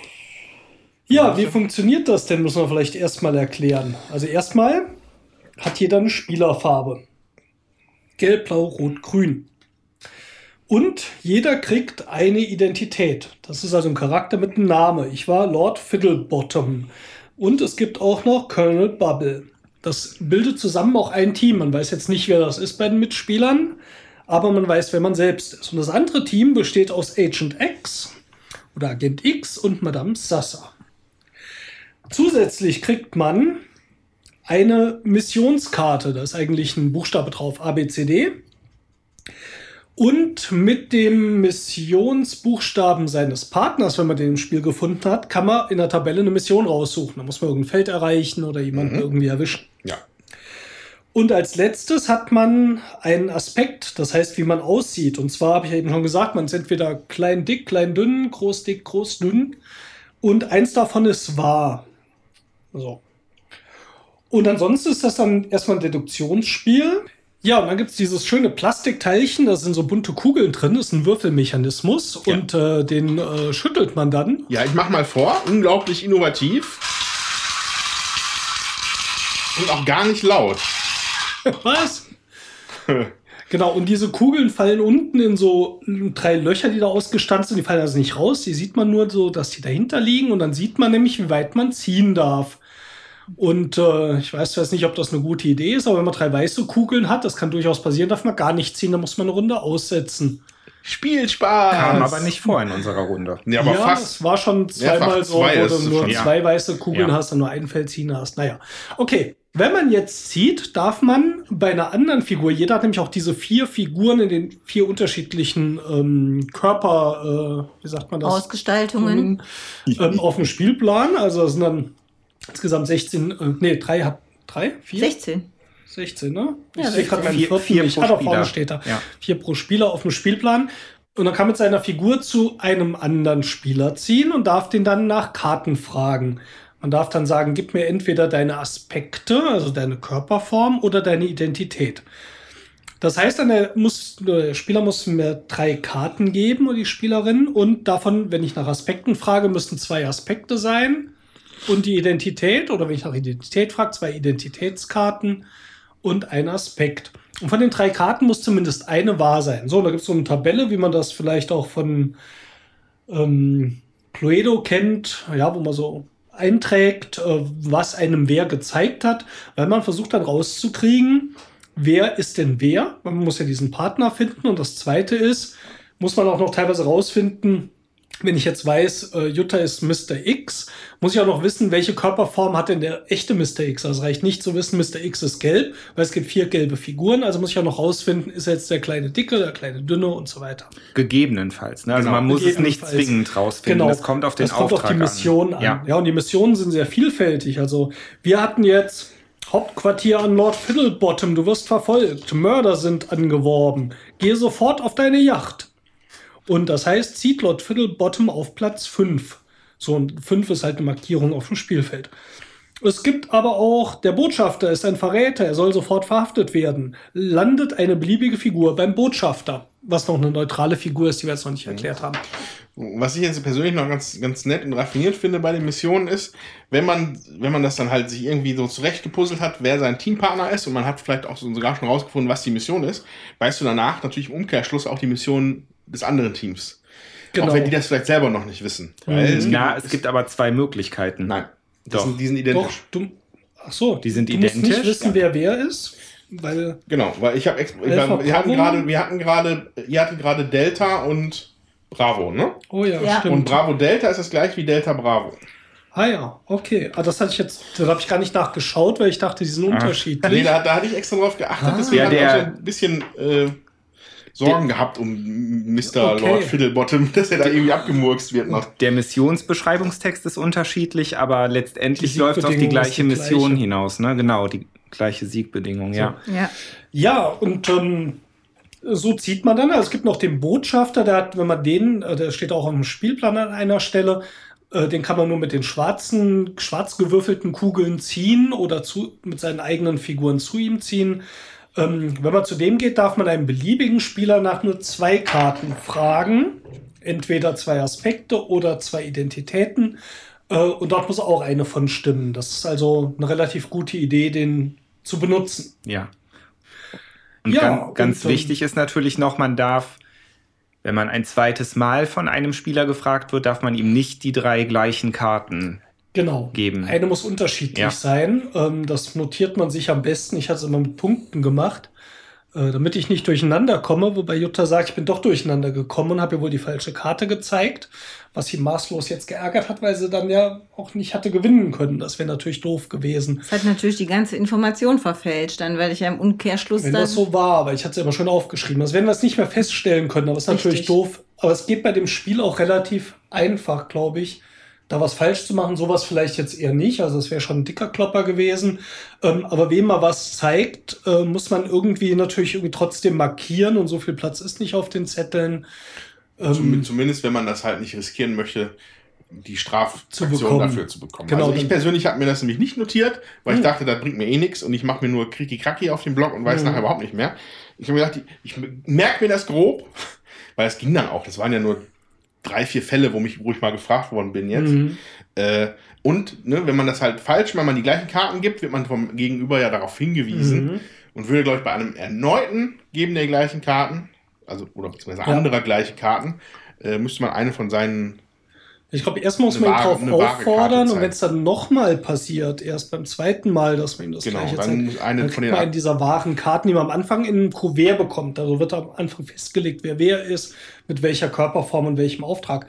Ja, wie funktioniert das denn, müssen wir vielleicht erstmal erklären. Also erstmal hat jeder eine Spielerfarbe. Gelb, Blau, Rot, Grün. Und jeder kriegt eine Identität. Das ist also ein Charakter mit einem Namen. Ich war Lord Fiddlebottom. Und es gibt auch noch Colonel Bubble. Das bildet zusammen auch ein Team. Man weiß jetzt nicht, wer das ist bei den Mitspielern, aber man weiß, wer man selbst ist. Und das andere Team besteht aus Agent X oder Agent X und Madame Sassa. Zusätzlich kriegt man eine Missionskarte. Da ist eigentlich ein Buchstabe drauf, A, B, C, D. Und mit dem Missionsbuchstaben seines Partners, wenn man den im Spiel gefunden hat, kann man in der Tabelle eine Mission raussuchen. Da muss man irgendein Feld erreichen oder jemanden irgendwie erwischen. Ja. Und als letztes hat man einen Aspekt, das heißt, wie man aussieht. Und zwar habe ich ja eben schon gesagt, man ist entweder klein, dick, klein, dünn, groß, dick, groß, dünn. Und eins davon ist wahr. So. Und ansonsten ist das dann erstmal ein Deduktionsspiel. Ja, und dann gibt's dieses schöne Plastikteilchen, da sind so bunte Kugeln drin, das ist ein Würfelmechanismus Ja. und äh, den äh, schüttelt man dann. Ja, ich mach mal vor. Unglaublich innovativ. Und auch gar nicht laut. *laughs* Was? *laughs* genau, und diese Kugeln fallen unten in so drei Löcher, die da ausgestanzt sind. Die fallen also nicht raus. Die sieht man nur so, dass die dahinter liegen. Und dann sieht man nämlich, wie weit man ziehen darf. Und äh, ich weiß jetzt nicht, ob das eine gute Idee ist, aber wenn man drei weiße Kugeln hat, das kann durchaus passieren, darf man gar nicht ziehen, dann muss man eine Runde aussetzen. Spielspaß. Kam aber nicht vor in unserer Runde. Ja, aber ja, fast. es war schon zweimal so, zwei wo du nur schon. Ja. zwei weiße Kugeln Ja. hast und nur ein Feld ziehen hast. Naja, okay. Wenn man jetzt zieht, darf man bei einer anderen Figur, jeder hat nämlich auch diese vier Figuren in den vier unterschiedlichen ähm, Körper, äh, wie sagt man das? Ausgestaltungen. ähm, auf dem Spielplan. Also das sind dann insgesamt 16, äh, nee, drei hat drei, vier? 16. 16, ne? Ich Ja, sehe gerade meinen Vier- vierten vier nicht. pro Ah, da vorne Spieler. steht er. Ja. Vier pro Spieler auf dem Spielplan. Und dann kann mit seiner Figur zu einem anderen Spieler ziehen und darf den dann nach Karten fragen. Man darf dann sagen, gib mir entweder deine Aspekte, also deine Körperform oder deine Identität. Das heißt, dann der, muss, der Spieler muss mir drei Karten geben oder die Spielerin und davon, wenn ich nach Aspekten frage, müssten zwei Aspekte sein und die Identität oder wenn ich nach Identität frage, zwei Identitätskarten und ein Aspekt. Und von den drei Karten muss zumindest eine wahr sein. So, da gibt es so eine Tabelle, wie man das vielleicht auch von ähm, Cluedo kennt, ja, wo man so einträgt, äh, was einem wer gezeigt hat, weil man versucht dann rauszukriegen, wer ist denn wer. Man muss ja diesen Partner finden. Und das zweite ist, muss man auch noch teilweise rausfinden, wenn ich jetzt weiß, äh, Jutta ist Mr. X, muss ich auch noch wissen, welche Körperform hat denn der echte Mr. X. Also reicht nicht zu wissen, Mr. X ist gelb, weil es gibt vier gelbe Figuren. Also muss ich auch noch rausfinden, ist jetzt der kleine Dicke, der kleine Dünne und so weiter. Gegebenenfalls. Ne? Also Genau, man muss es nicht zwingend rausfinden. Das kommt auf den das kommt Auftrag auf die Mission an. an. Ja. und die Missionen sind sehr vielfältig. Also wir hatten jetzt Hauptquartier an Lord Fiddlebottom. Du wirst verfolgt. Mörder sind angeworben. Gehe sofort auf deine Yacht. Und das heißt, zieht Lord Fiddlebottom auf Platz 5. So, und 5 ist halt eine Markierung auf dem Spielfeld. Es gibt aber auch, der Botschafter ist ein Verräter, er soll sofort verhaftet werden. Landet eine beliebige Figur beim Botschafter, was noch eine neutrale Figur ist, die wir jetzt noch nicht erklärt haben. Was ich jetzt persönlich noch ganz, ganz nett und raffiniert finde bei den Missionen ist, wenn man, wenn man das dann halt sich irgendwie so zurechtgepuzzelt hat, wer sein Teampartner ist und man hat vielleicht auch so, sogar schon rausgefunden, was die Mission ist, weißt du danach natürlich im Umkehrschluss auch die Mission des anderen Teams. Genau. Auch wenn die das vielleicht selber noch nicht wissen. Weil es gibt, Na, es gibt aber zwei Möglichkeiten. nein, das Doch. sind, die sind Doch, identisch. du, ach so, Die sind du musst identisch? nicht wissen, wer wer ist, weil Genau, weil ich habe wir hatten gerade, wir hatten gerade, ihr hattet gerade Delta und Bravo, ne? oh ja, Ja. stimmt. Und Bravo Delta ist das gleich wie Delta Bravo. ah ja, okay, ah, das hatte ich jetzt, da habe ich gar nicht nachgeschaut, weil ich dachte, die sind Ah. Nee, unterschiedlich. da, da hatte ich extra drauf geachtet, Ah. deswegen Ja, ich ein bisschen äh, Sorgen gehabt um Mr. Okay. Lord Fiddlebottom, *laughs* dass er da irgendwie abgemurkst wird noch. Der Missionsbeschreibungstext ist unterschiedlich, aber letztendlich läuft es auf die gleiche die Mission gleiche. hinaus. Ne? Genau, die gleiche Siegbedingung, ja. Ja. Ja, und ähm, so zieht man dann. Also es gibt noch den Botschafter, der hat, wenn man den, äh, der steht auch dem Spielplan an einer Stelle, äh, den kann man nur mit den schwarzen, schwarz gewürfelten Kugeln ziehen oder zu, mit seinen eigenen Figuren zu ihm ziehen. Ähm, wenn man zu dem geht, darf man einen beliebigen Spieler nach nur zwei Karten fragen. Entweder zwei Aspekte oder zwei Identitäten. Äh, und dort muss auch eine von stimmen. Das ist also eine relativ gute Idee, den zu benutzen. Ja. Und Ja, ganz, ganz und, ähm, wichtig ist natürlich noch, man darf, wenn man ein zweites Mal von einem Spieler gefragt wird, darf man ihm nicht die drei gleichen Karten. Genau. geben. Eine muss unterschiedlich Ja. sein. Ähm, das notiert man sich am besten. Ich hatte es immer mit Punkten gemacht, äh, damit ich nicht durcheinander komme. Wobei Jutta sagt, ich bin doch durcheinander gekommen und habe ihr wohl die falsche Karte gezeigt, was sie maßlos jetzt geärgert hat, weil sie dann ja auch nicht hatte gewinnen können. Das wäre natürlich doof gewesen. Das hat natürlich die ganze Information verfälscht, dann werde ich ja im Umkehrschluss Wenn das so war, aber ich hatte es ja immer schon aufgeschrieben. Das werden wir es nicht mehr feststellen können, aber es ist natürlich doof. Aber es geht bei dem Spiel auch relativ einfach, glaube ich, da was falsch zu machen. Sowas vielleicht jetzt eher nicht. Also es wäre schon ein dicker Klopper gewesen. Ähm, aber wem man was zeigt, äh, muss man irgendwie natürlich irgendwie trotzdem markieren und so viel Platz ist nicht auf den Zetteln. Ähm, Zum, zumindest wenn man das halt nicht riskieren möchte, die Strafaktion dafür zu bekommen. Genau, also ich persönlich habe mir das nämlich nicht notiert, weil ich Hm. dachte, das bringt mir eh nichts und ich mache mir nur Kriki-Kraki auf dem Blog und weiß Hm. nachher überhaupt nicht mehr. Ich habe mir gedacht, ich, ich merke mir das grob, weil es ging dann auch. Das waren ja nur drei, vier Fälle, wo, mich, wo ich mal gefragt worden bin jetzt. Mhm. Äh, und ne, wenn man das halt falsch, wenn man die gleichen Karten gibt, wird man vom Gegenüber ja darauf hingewiesen Mhm. und würde, glaube ich, bei einem erneuten Geben der gleichen Karten, also oder beziehungsweise Ja. anderer gleiche Karten, äh, müsste man eine von seinen Ich glaube, erstmal muss man ihn drauf auffordern und wenn es dann nochmal passiert, erst beim zweiten Mal, dass man ihm das Genau, gleiche dann zeigt, eine dann von kriegt den man in dieser wahren Karten, die man am Anfang in einem Kuvert bekommt. Also wird am Anfang festgelegt, wer wer ist, mit welcher Körperform und welchem Auftrag.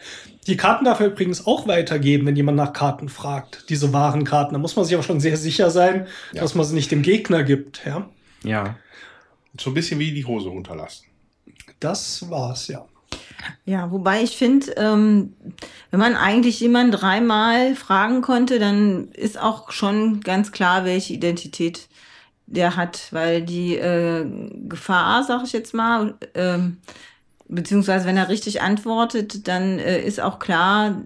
Die Karten darf er übrigens auch weitergeben, wenn jemand nach Karten fragt. Diese wahren Karten. Da muss man sich aber schon sehr sicher sein, Ja. dass man sie nicht dem Gegner gibt. Ja, Ja. so ein bisschen wie die Hose runterlassen. das war's, ja. Ja, wobei ich finde, ähm, wenn man eigentlich jemanden dreimal fragen konnte, dann ist auch schon ganz klar, welche Identität der hat, weil die äh, Gefahr, sag ich jetzt mal, ähm, beziehungsweise wenn er richtig antwortet, dann äh, ist auch klar,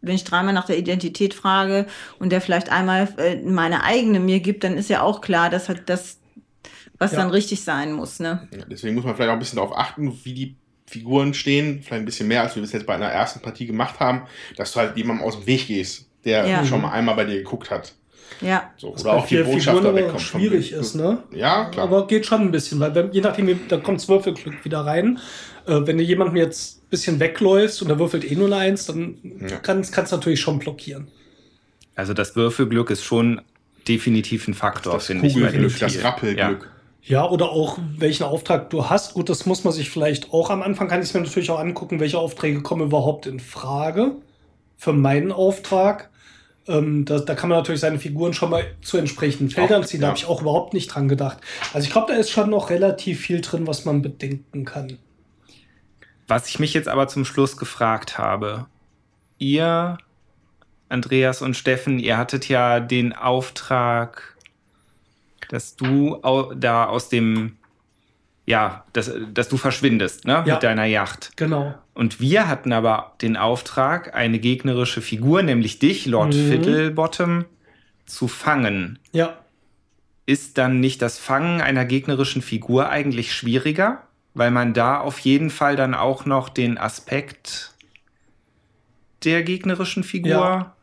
wenn ich dreimal nach der Identität frage und der vielleicht einmal äh, meine eigene mir gibt, dann ist ja auch klar, dass hat das was Ja. dann richtig sein muss, ne? Deswegen muss man vielleicht auch ein bisschen darauf achten, wie die Figuren stehen. Vielleicht ein bisschen mehr, als wir das jetzt bei einer ersten Partie gemacht haben, dass du halt jemandem aus dem Weg gehst, der Ja. schon mal einmal bei dir geguckt hat. Ja. So, Was oder bei auch die Botschafter Figuren aber wegkommt. schwierig ist, ne? Ja, klar. Aber geht schon ein bisschen, weil wenn, je nachdem, da kommt das Würfelglück wieder rein. Äh, wenn du jemandem jetzt ein bisschen wegläufst und der würfelt eh nur eine Eins, dann Ja. kann es natürlich schon blockieren. Also das Würfelglück ist schon definitiv ein Faktor, das finde ich. Kugelglück, das Spiel. Rappelglück. Ja, oder auch welchen Auftrag du hast. Gut, das muss man sich vielleicht auch am Anfang, kann ich mir natürlich auch angucken, welche Aufträge kommen überhaupt in Frage für meinen Auftrag. Ähm, da, da kann man natürlich seine Figuren schon mal zu entsprechenden Feldern ziehen. Da ja. habe ich auch überhaupt nicht dran gedacht. Also ich glaube, da ist schon noch relativ viel drin, was man bedenken kann. Was ich mich jetzt aber zum Schluss gefragt habe, ihr, Andreas und Steffen, ihr hattet ja den Auftrag, dass du da aus dem, ja, dass, dass du verschwindest, ne, Ja. mit deiner Yacht. Genau. Und wir hatten aber den Auftrag, eine gegnerische Figur, nämlich dich, Lord Mhm. Fiddlebottom, zu fangen. Ja. Ist dann nicht das Fangen einer gegnerischen Figur eigentlich schwieriger? Weil man da auf jeden Fall dann auch noch den Aspekt der gegnerischen Figur. Ja.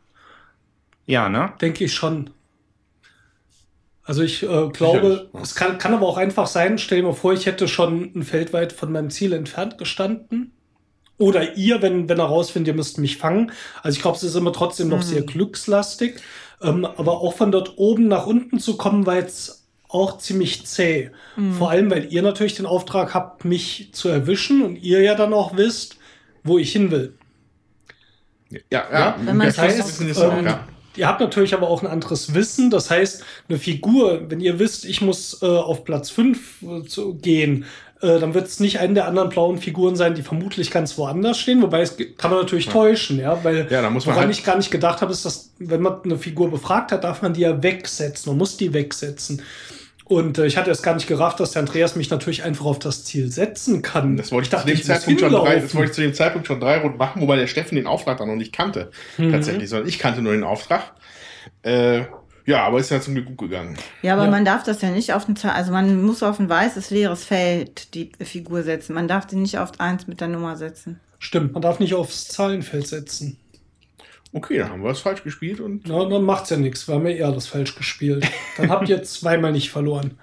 Ja, ne? Denke ich schon. Also ich äh, glaube, es kann, kann aber auch einfach sein, stell dir mal vor, ich hätte schon ein Feld weit von meinem Ziel entfernt gestanden. Oder ihr, wenn, wenn er rausfindet, ihr müsst mich fangen. Also ich glaube, es ist immer trotzdem noch Mhm. sehr glückslastig. Ähm, aber auch von dort oben nach unten zu kommen, war jetzt auch ziemlich zäh. Mhm. Vor allem, weil ihr natürlich den Auftrag habt, mich zu erwischen und ihr ja dann auch wisst, wo ich hin will. Ja, ja. Ja, wenn man das es heißt, weiß, wissen ist auch, ähm, ja. Ihr habt natürlich aber auch ein anderes Wissen. Das heißt, eine Figur, wenn ihr wisst, ich muss äh, auf Platz 5 äh, gehen, äh, dann wird es nicht eine der anderen blauen Figuren sein, die vermutlich ganz woanders stehen. Wobei es kann man natürlich täuschen, ja, weil Ja, da muss man woran halt- ich gar nicht gedacht habe, ist, dass wenn man eine Figur befragt hat, darf man die ja wegsetzen. Man muss die wegsetzen. Und äh, ich hatte es gar nicht gerafft, dass der Andreas mich natürlich einfach auf das Ziel setzen kann. Das wollte ich, dachte, zu dem muss Zeitpunkt schon drei, das wollte ich zu dem Zeitpunkt schon drei Runden machen, wobei der Steffen den Auftrag dann noch nicht kannte. Mhm. Tatsächlich, sondern ich kannte nur den Auftrag. Äh, ja, aber ist ja zum Glück gut gegangen. Ja, aber Ja. man darf das ja nicht auf ein, also man muss auf ein weißes, leeres Feld die Figur setzen. Man darf die nicht auf eins mit der Nummer setzen. Stimmt, man darf nicht aufs Zahlenfeld setzen. Okay, dann haben wir es falsch gespielt und Na, dann macht's ja nichts. Wir haben ja eher alles falsch gespielt. Dann habt ihr *laughs* zweimal nicht verloren.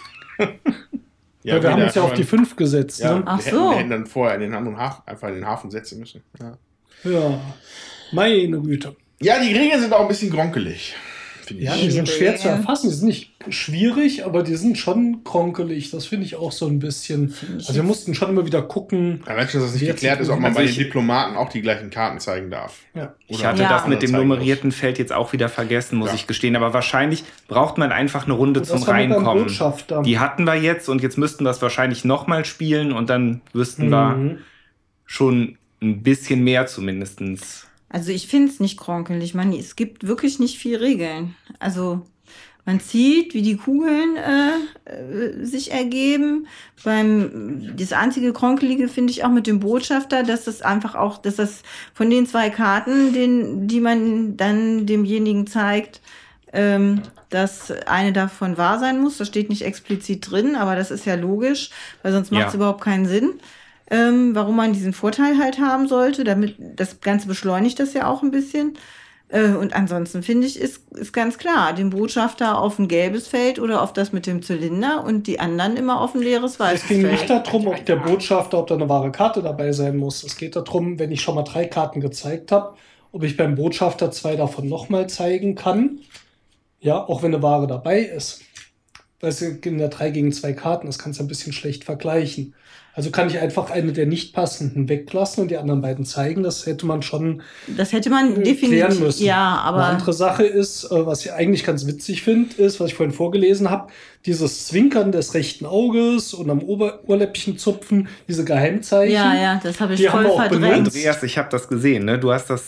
*laughs* ja, Weil wir haben uns ja auf die 5 gesetzt. Ja, Ne? Ach wir, hätten, so. wir hätten dann vorher in den anderen Hafen, einfach in den Hafen setzen müssen. Ja. Ja. Meine Güte. ja, die Regeln sind auch ein bisschen gronkelig. Finde ich. Ja, die sind schwer zu erfassen. Die sind nicht schwierig, aber die sind schon kronkelig. Das finde ich auch so ein bisschen. Also wir mussten schon immer wieder gucken. Allein schon, dass es nicht geklärt ist, ob man also bei ich- den Diplomaten auch die gleichen Karten zeigen darf. Ja. Ich Oder hatte Ja. das mit dem nummerierten Feld jetzt auch wieder vergessen, muss Ja. ich gestehen. Aber wahrscheinlich braucht man einfach eine Runde Das zum Reinkommen. Die hatten wir jetzt und jetzt müssten wir es wahrscheinlich nochmal spielen und dann wüssten wir Mhm. schon ein bisschen mehr zumindestens. Also ich finde es nicht kronkelig. Man, es gibt wirklich nicht viel Regeln. Also Man sieht, wie die Kugeln äh, äh, sich ergeben. Beim das einzige Kronkelige finde ich auch mit dem Botschafter, dass das einfach auch, dass das von den zwei Karten, den, die man dann demjenigen zeigt, ähm, dass eine davon wahr sein muss. Das steht nicht explizit drin, aber das ist ja logisch, weil sonst macht es Ja. überhaupt keinen Sinn. Ähm, warum man diesen Vorteil halt haben sollte, damit das Ganze beschleunigt das ja auch ein bisschen. Äh, und ansonsten finde ich, ist, ist ganz klar, den Botschafter auf ein gelbes Feld oder auf das mit dem Zylinder und die anderen immer auf ein leeres weißes Es ging Feld. nicht darum, ob der Botschafter, ob da eine wahre Karte dabei sein muss. Es geht darum, wenn ich schon mal drei Karten gezeigt habe, ob ich beim Botschafter zwei davon nochmal zeigen kann. Ja, auch wenn eine Ware dabei ist. Weil es sind ja drei gegen zwei Karten, das kannst du ein bisschen schlecht vergleichen. Also kann ich einfach eine der nicht passenden weglassen und die anderen beiden zeigen. Das hätte man schon Das hätte man klären definitiv. müssen. Ja, Eine aber andere Sache ist, äh, was ich eigentlich ganz witzig finde, ist, was ich vorhin vorgelesen habe, dieses Zwinkern des rechten Auges und am Ober Ohrläppchen zupfen, diese Geheimzeichen. ja, ja, das habe ich Die haben voll auch verdrängt. Andreas, ich habe das gesehen, ne? Du hast das,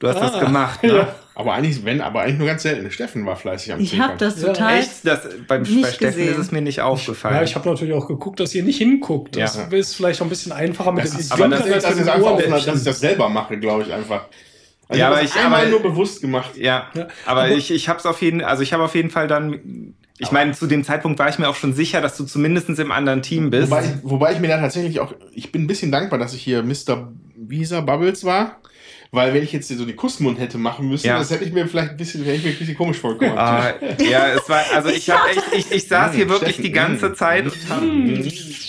du hast das Ah, gemacht, *laughs* ne? ja. Aber eigentlich, wenn, aber eigentlich nur ganz selten. Steffen war fleißig am Ich habe Zwinkern. das Ja. total. Echt? Das, beim, Nicht bei Steffen gesehen. ist es mir nicht aufgefallen. Ja, ich habe natürlich auch geguckt, dass ihr nicht hinguckt. Das Ja. ist vielleicht auch ein bisschen einfacher mit Das dem ist, aber das das, ist- das ist einfach, Ohrläppchen. dass ich das selber mache, glaube ich einfach. Also Ja, ich aber habe ich- aber- nur bewusst gemacht. Ja, Ja, aber, aber- ich, ich habe es auf jeden, also ich habe auf jeden Fall dann, ich meine, zu dem Zeitpunkt war ich mir auch schon sicher, dass du zumindest im anderen Team bist. Wobei ich, wobei ich mir dann tatsächlich auch, ich bin ein bisschen dankbar, dass ich hier Mr. Visa Bubbles war. Weil wenn ich jetzt hier so die Kussmund hätte machen müssen, Ja. das hätte ich mir vielleicht ein bisschen, wäre ich mir ein bisschen komisch vorgekommen. Ah, ja, es war, also ich habe echt, ich, ich saß hier Mm, wirklich Steffen, die ganze mm, Zeit, mm.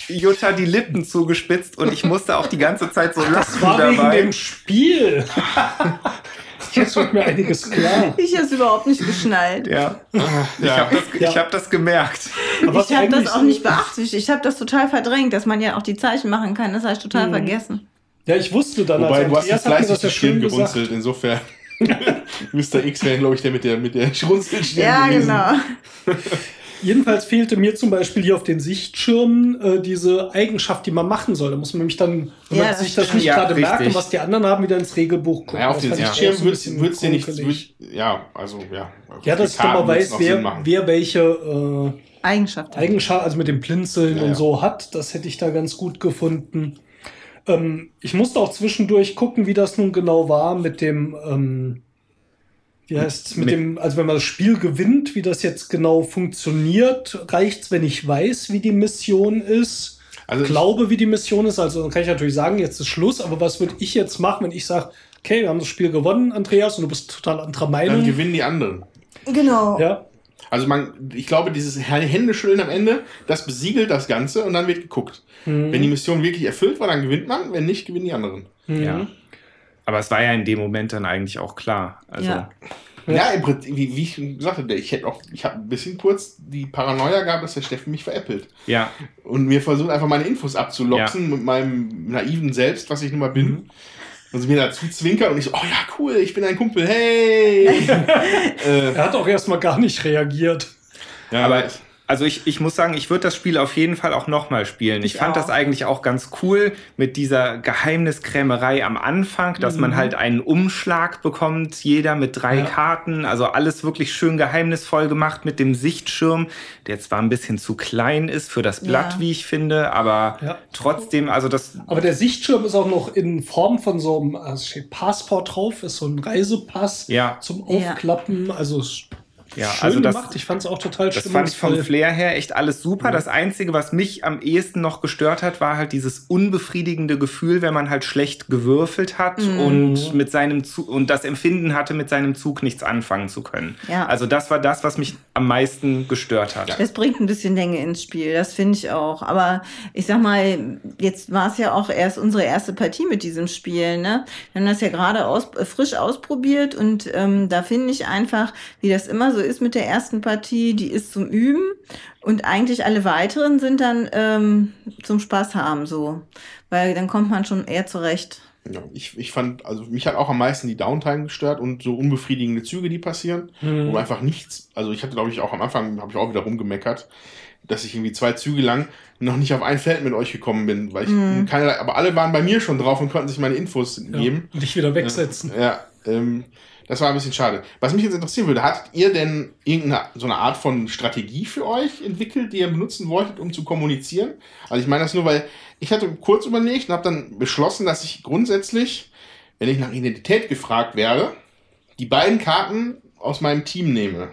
Jutta die Lippen zugespitzt und ich musste auch die ganze Zeit so lachen das war wegen dabei. dem Spiel. *laughs* Jetzt wird mir einiges klar. Ich habe es überhaupt nicht geschnallt. Ja, ich Ja. habe das, Ja. ich hab das gemerkt. Aber ich habe das auch so- nicht beachtet. Ich habe das total verdrängt, dass man ja auch die Zeichen machen kann. Das habe ich total Mhm. vergessen. Ja, ich wusste dann, Wobei, als du hast jetzt hat fleißig das die ja schön Stirn gesagt. gerunzelt, insofern. Mr. X wäre, glaube ich, der mit der, mit der Schrunzelstirn Ja, gewesen. genau. *laughs* Jedenfalls fehlte mir zum Beispiel hier auf den Sichtschirmen äh, diese Eigenschaft, die man machen soll. Da muss man nämlich dann, wenn Ja, man das sich das nicht Ja, gerade merkt richtig. und was die anderen haben, wieder ins Regelbuch gucken. Ja, auf Das den fand ich auch Sichtschirm so ein wird bisschen es dir nicht, wird, ja, also, ja. Ja, dass ich dann mal weiß, wer, wer welche äh, Eigenschaft. Eigenschaften, also mit dem Blinzeln Ja, und ja. so hat. Das hätte ich da ganz gut gefunden. Ähm, ich musste auch zwischendurch gucken, wie das nun genau war mit dem, ähm, wie heißt mit, Mit- dem, also wenn man das Spiel gewinnt, wie das jetzt genau funktioniert, reicht's, wenn ich weiß, wie die Mission ist, Also ich- glaube, wie die Mission ist. Also dann kann ich natürlich sagen, jetzt ist Schluss, aber was würde ich jetzt machen, wenn ich sage, okay, wir haben das Spiel gewonnen, Andreas, und du bist total anderer Dann Meinung. gewinnen die anderen. Genau. Ja, Also man, ich glaube, dieses Händeschütteln am Ende, das besiegelt das Ganze und dann wird geguckt. Mhm. Wenn die Mission wirklich erfüllt war, dann gewinnt man, wenn nicht, gewinnen die anderen. Mhm. Ja. Aber es war ja in dem Moment dann eigentlich auch klar. Also, Ja. Ja. Ja, im Prinzip, wie, wie ich schon gesagt habe, ich hätte auch, ich habe ein bisschen kurz die Paranoia gehabt, dass der Steffen mich veräppelt. ja, Und mir versucht einfach meine Infos abzuloxen mit meinem naiven Selbst, was ich nun mal bin. Mhm. Und sie mir dazu zwinkern und ich so, oh ja, cool, ich bin ein Kumpel, hey! *laughs* äh, Er hat auch erstmal gar nicht reagiert. ja, aber also ich, ich muss sagen, ich würde das Spiel auf jeden Fall auch nochmal spielen. Ich, Ich fand auch. das eigentlich auch ganz cool mit dieser Geheimniskrämerei am Anfang, dass man Mhm. halt einen Umschlag bekommt, jeder mit drei Ja. Karten. Also alles wirklich schön geheimnisvoll gemacht mit dem Sichtschirm, der zwar ein bisschen zu klein ist für das Blatt, Ja. wie ich finde, aber Ja. trotzdem, also das Aber der Sichtschirm ist auch noch in Form von so einem also Passport drauf, ist so ein Reisepass Ja. zum Ja. Aufklappen. Also es Ja, schön also das- gemacht. Ich fand es auch total Das fand ich vom. Flair her echt alles super. Mhm. Das Einzige, was mich am ehesten noch gestört hat, war halt dieses unbefriedigende Gefühl, wenn man halt schlecht gewürfelt hat Mhm. und mit seinem Zug und das Empfinden hatte, mit seinem Zug nichts anfangen zu können. Ja. Also das war das, was mich am meisten gestört hat. Es bringt ein bisschen Länge ins Spiel, das finde ich auch. Aber ich sag mal, jetzt war es ja auch erst unsere erste Partie mit diesem Spiel. Ne? Wir haben das ja gerade aus, frisch ausprobiert und ähm, da finde ich einfach, wie das immer so ist mit der ersten Partie, die ist zum Üben und eigentlich alle weiteren sind dann ähm, zum Spaß haben so. Weil dann kommt man schon eher zurecht. Ja, ich, ich fand, also mich hat auch am meisten die Downtime gestört und so unbefriedigende Züge, die passieren, Mhm. wo einfach nichts, also ich hatte glaube ich auch am Anfang, habe ich auch wieder rumgemeckert, dass ich irgendwie zwei Züge lang noch nicht auf ein Feld mit euch gekommen bin, weil ich Mhm. keine, aber alle waren bei mir schon drauf und konnten sich meine Infos ja. geben. Und dich wieder wegsetzen. Ja, Ähm, das war ein bisschen schade. Was mich jetzt interessieren würde, hattet ihr denn irgendeine so eine Art von Strategie für euch entwickelt, die ihr benutzen wolltet, um zu kommunizieren? Also ich meine das nur, weil ich hatte kurz überlegt und habe dann beschlossen, dass ich grundsätzlich, wenn ich nach Identität gefragt werde, die beiden Karten aus meinem Team nehme.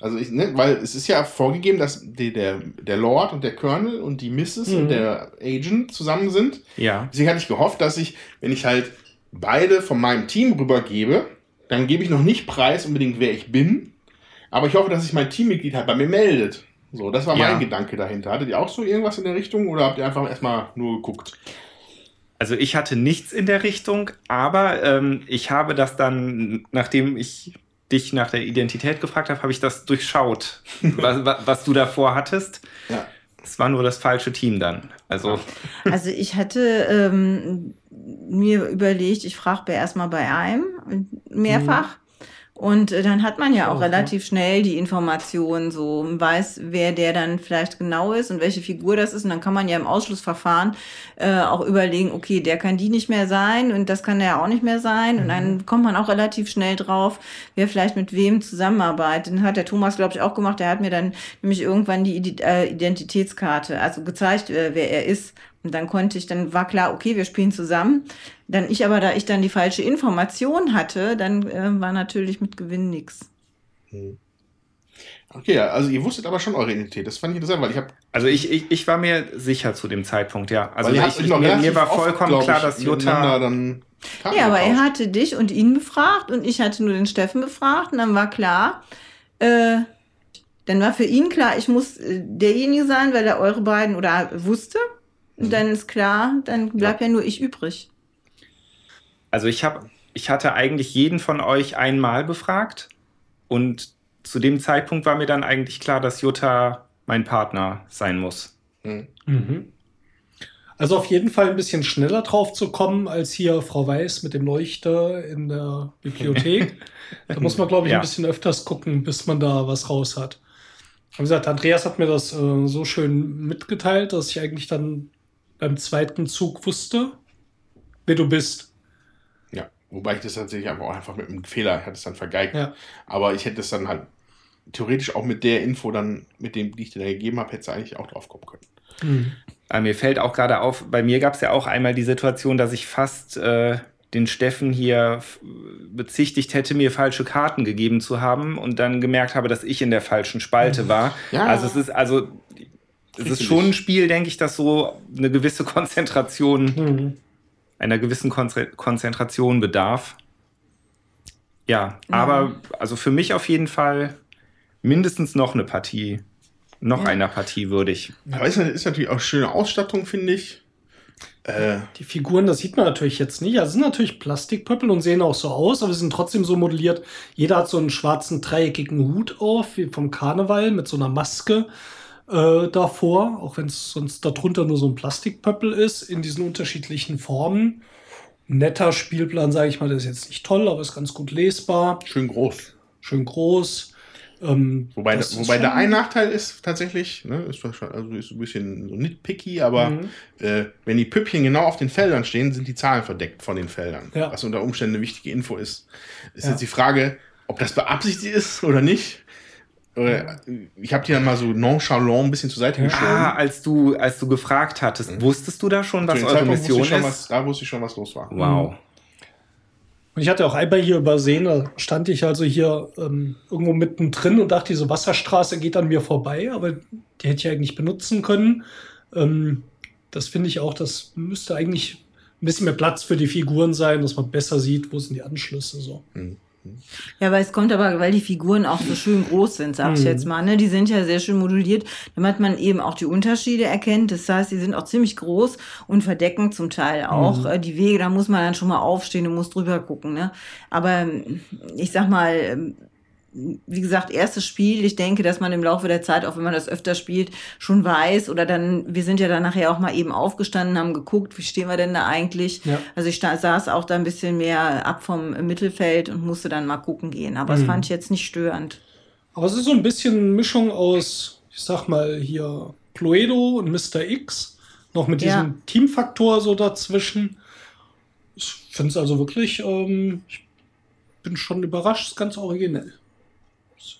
Also ich, ne, weil es ist ja vorgegeben, dass die, der, der Lord und der Colonel und die Mrs. Mhm. und der Agent zusammen sind. Ja. Deswegen hatte ich gehofft, dass ich, wenn ich halt beide von meinem Team rübergebe, dann gebe ich noch nicht preis unbedingt, wer ich bin. Aber ich hoffe, dass sich mein Teammitglied halt bei mir meldet. So, das war Ja. mein Gedanke dahinter. Hattet ihr auch so irgendwas in der Richtung oder habt ihr einfach erstmal nur geguckt? Also ich hatte nichts in der Richtung, aber ähm, ich habe das dann, nachdem ich dich nach der Identität gefragt habe, habe ich das durchschaut, *laughs* was, wa- was du davor hattest. Ja. Es war nur das falsche Team dann. Also Also ich hatte ähm, mir überlegt, ich frage erstmal bei einem mehrfach. Und äh, dann hat man ja auch Auch, relativ schnell die Informationen, so weiß, wer der dann vielleicht genau ist und welche Figur das ist. Und dann kann man ja im Ausschlussverfahren äh, auch überlegen, okay, der kann die nicht mehr sein und das kann der auch nicht mehr sein. Und dann kommt man auch relativ schnell drauf, wer vielleicht mit wem zusammenarbeitet. Den hat der Thomas, glaube ich, auch gemacht. Der hat mir dann nämlich irgendwann die äh, Identitätskarte, also gezeigt, äh, wer er ist. Und dann konnte ich, dann war klar, okay, wir spielen zusammen. Dann ich aber, da ich dann die falsche Information hatte, dann äh, war natürlich mit Gewinn nix. Okay, ja, also ihr wusstet aber schon eure Identität. Das fand ich interessant, weil ich habe Also ich, ich, ich war mir sicher zu dem Zeitpunkt, ja. Also ich, ich, noch mir, mir war oft, vollkommen glaub klar, ich, dass Jutta. dann Ja, aber er hatte dich und ihn befragt und ich hatte nur den Steffen befragt und dann war klar, äh, dann war für ihn klar, ich muss äh, derjenige sein, weil er eure beiden oder wusste. Und dann ist klar, dann bleibt ja, nur ich übrig. Also ich habe, ich hatte eigentlich jeden von euch einmal befragt und zu dem Zeitpunkt war mir dann eigentlich klar, dass Jutta mein Partner sein muss. Hm. Mhm. Also auf jeden Fall ein bisschen schneller drauf zu kommen als hier Frau Weiß mit dem Leuchter in der Bibliothek. *laughs* da muss man, glaube ich, Ja. ein bisschen öfters gucken, bis man da was raus hat. Wie gesagt, Andreas hat mir das äh, so schön mitgeteilt, dass ich eigentlich dann beim zweiten Zug wusste, wer du bist. Ja, wobei ich das tatsächlich einfach, auch einfach mit einem Fehler, ich hatte es dann vergeigt. Ja. Aber ich hätte es dann halt theoretisch auch mit der Info dann, mit dem, die ich dir da gegeben habe, hätte eigentlich auch drauf kommen können. Mhm. Aber mir fällt auch gerade auf, bei mir gab es ja auch einmal die Situation, dass ich fast äh, den Steffen hier bezichtigt hätte, mir falsche Karten gegeben zu haben und dann gemerkt habe, dass ich in der falschen Spalte war. Ja. Also es ist also es Kriegst ist schon ein. Spiel, denke ich, das so eine gewisse Konzentration, Mhm. einer gewissen Konze Konzentration bedarf. Ja, aber also für mich auf jeden Fall mindestens noch eine Partie, noch Ja. einer Partie würdig. Aber ist, ist natürlich auch schöne Ausstattung, finde ich. Äh, Die Figuren, das sieht man natürlich jetzt nicht. Also es sind natürlich Plastikpöppel und sehen auch so aus, aber sie sind trotzdem so modelliert. Jeder hat so einen schwarzen dreieckigen Hut auf, wie vom Karneval, mit so einer Maske äh, davor, auch wenn es sonst darunter nur so ein Plastikpöppel ist, in diesen unterschiedlichen Formen. Netter Spielplan, sage ich mal, der ist jetzt nicht toll, aber ist ganz gut lesbar, schön groß. schön groß. Ähm, Wobei, wobei der ein Nachteil ist tatsächlich, ne, ist, wahrscheinlich- also ist ein bisschen so nitpicky, aber Mhm. äh, wenn die Püppchen genau auf den Feldern stehen, sind die Zahlen verdeckt von den Feldern. Ja. Was unter Umständen eine wichtige Info ist. Ist Ja. jetzt die Frage, ob das beabsichtigt ist oder nicht. Äh, Ich habe die dann mal so nonchalant ein bisschen zur Seite geschoben. Ah, als du, als du gefragt hattest, wusstest du da schon, Mhm. Was eure Zeitpunkt Mission ist? was, da wusste ich schon, was los war. Wow. Und ich hatte auch einmal hier übersehen, da stand ich also hier ähm, irgendwo mittendrin und dachte, diese Wasserstraße geht an mir vorbei, aber die hätte ich eigentlich benutzen können. Ähm, das finde ich auch, das müsste eigentlich ein bisschen mehr Platz für die Figuren sein, dass man besser sieht, wo sind die Anschlüsse so. Ja, weil es kommt aber, weil die Figuren auch so schön groß sind, sag ich Mhm. jetzt mal. Ne? Die sind ja sehr schön moduliert, damit man eben auch die Unterschiede erkennt. Das heißt, die sind auch ziemlich groß und verdecken zum Teil auch Mhm. die Wege. Da muss man dann schon mal aufstehen und muss drüber gucken. Ne? Aber ähm, ich sag mal, ähm, wie gesagt, erstes Spiel. Ich denke, dass man im Laufe der Zeit, auch wenn man das öfter spielt, schon weiß oder dann, wir sind ja dann nachher auch mal eben aufgestanden, haben geguckt, wie stehen wir denn da eigentlich? Ja. Also ich saß auch da ein bisschen mehr ab vom Mittelfeld und musste dann mal gucken gehen. Aber das Mhm. fand ich jetzt nicht störend. Aber es ist so ein bisschen Mischung aus, ich sag mal hier, Cluedo und Mr. X, noch mit diesem Ja. Teamfaktor so dazwischen. Ich finde es also wirklich, ähm, ich bin schon überrascht, ist ganz originell.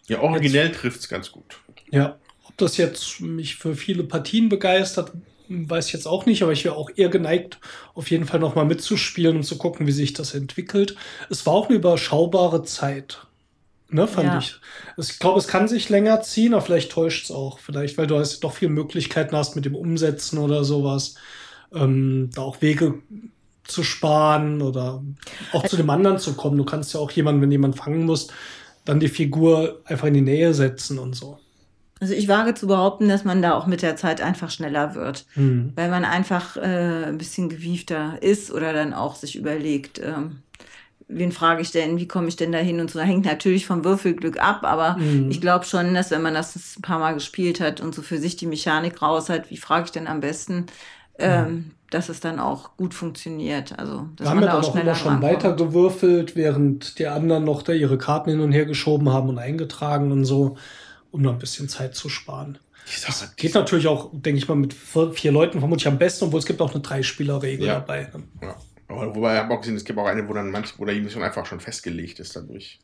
Ja, originell trifft es ganz gut. Ja, ob das jetzt mich für viele Partien begeistert, weiß ich jetzt auch nicht, aber ich wäre auch eher geneigt, auf jeden Fall nochmal mitzuspielen und zu gucken, wie sich das entwickelt. Es war auch eine überschaubare Zeit. Ne, fand Ja. ich. Ich glaube, es kann sich länger ziehen, aber vielleicht täuscht es auch. Vielleicht, weil du hast doch viele Möglichkeiten hast mit dem Umsetzen oder sowas. Ähm, da auch Wege zu sparen oder auch zu dem anderen zu kommen. Du kannst ja auch jemanden, wenn jemand fangen muss, dann die Figur einfach in die Nähe setzen und so. Also ich wage zu behaupten, dass man da auch mit der Zeit einfach schneller wird. Hm. Weil man einfach äh, ein bisschen gewiefter ist oder dann auch sich überlegt, ähm, wen frage ich denn, wie komme ich denn da hin und so. Hängt natürlich vom Würfelglück ab, aber Mhm. ich glaube schon, dass wenn man das ein paar Mal gespielt hat und so für sich die Mechanik raus hat, wie frage ich denn am besten, ähm, dass es dann auch gut funktioniert. Also, dass Wir haben ja dann da auch immer schon rankommt. weiter gewürfelt, während die anderen noch da ihre Karten hin und her geschoben haben und eingetragen und so, um noch ein bisschen Zeit zu sparen. Sag, Geht natürlich auch, denke ich mal, mit vier, vier Leuten vermutlich am besten, obwohl es gibt auch eine Dreispielerregel Ja. dabei. ne? ja. Aber wobei, ich habe auch gesehen, es gibt auch eine, wo dann manch, wo der Mission einfach schon festgelegt ist dadurch.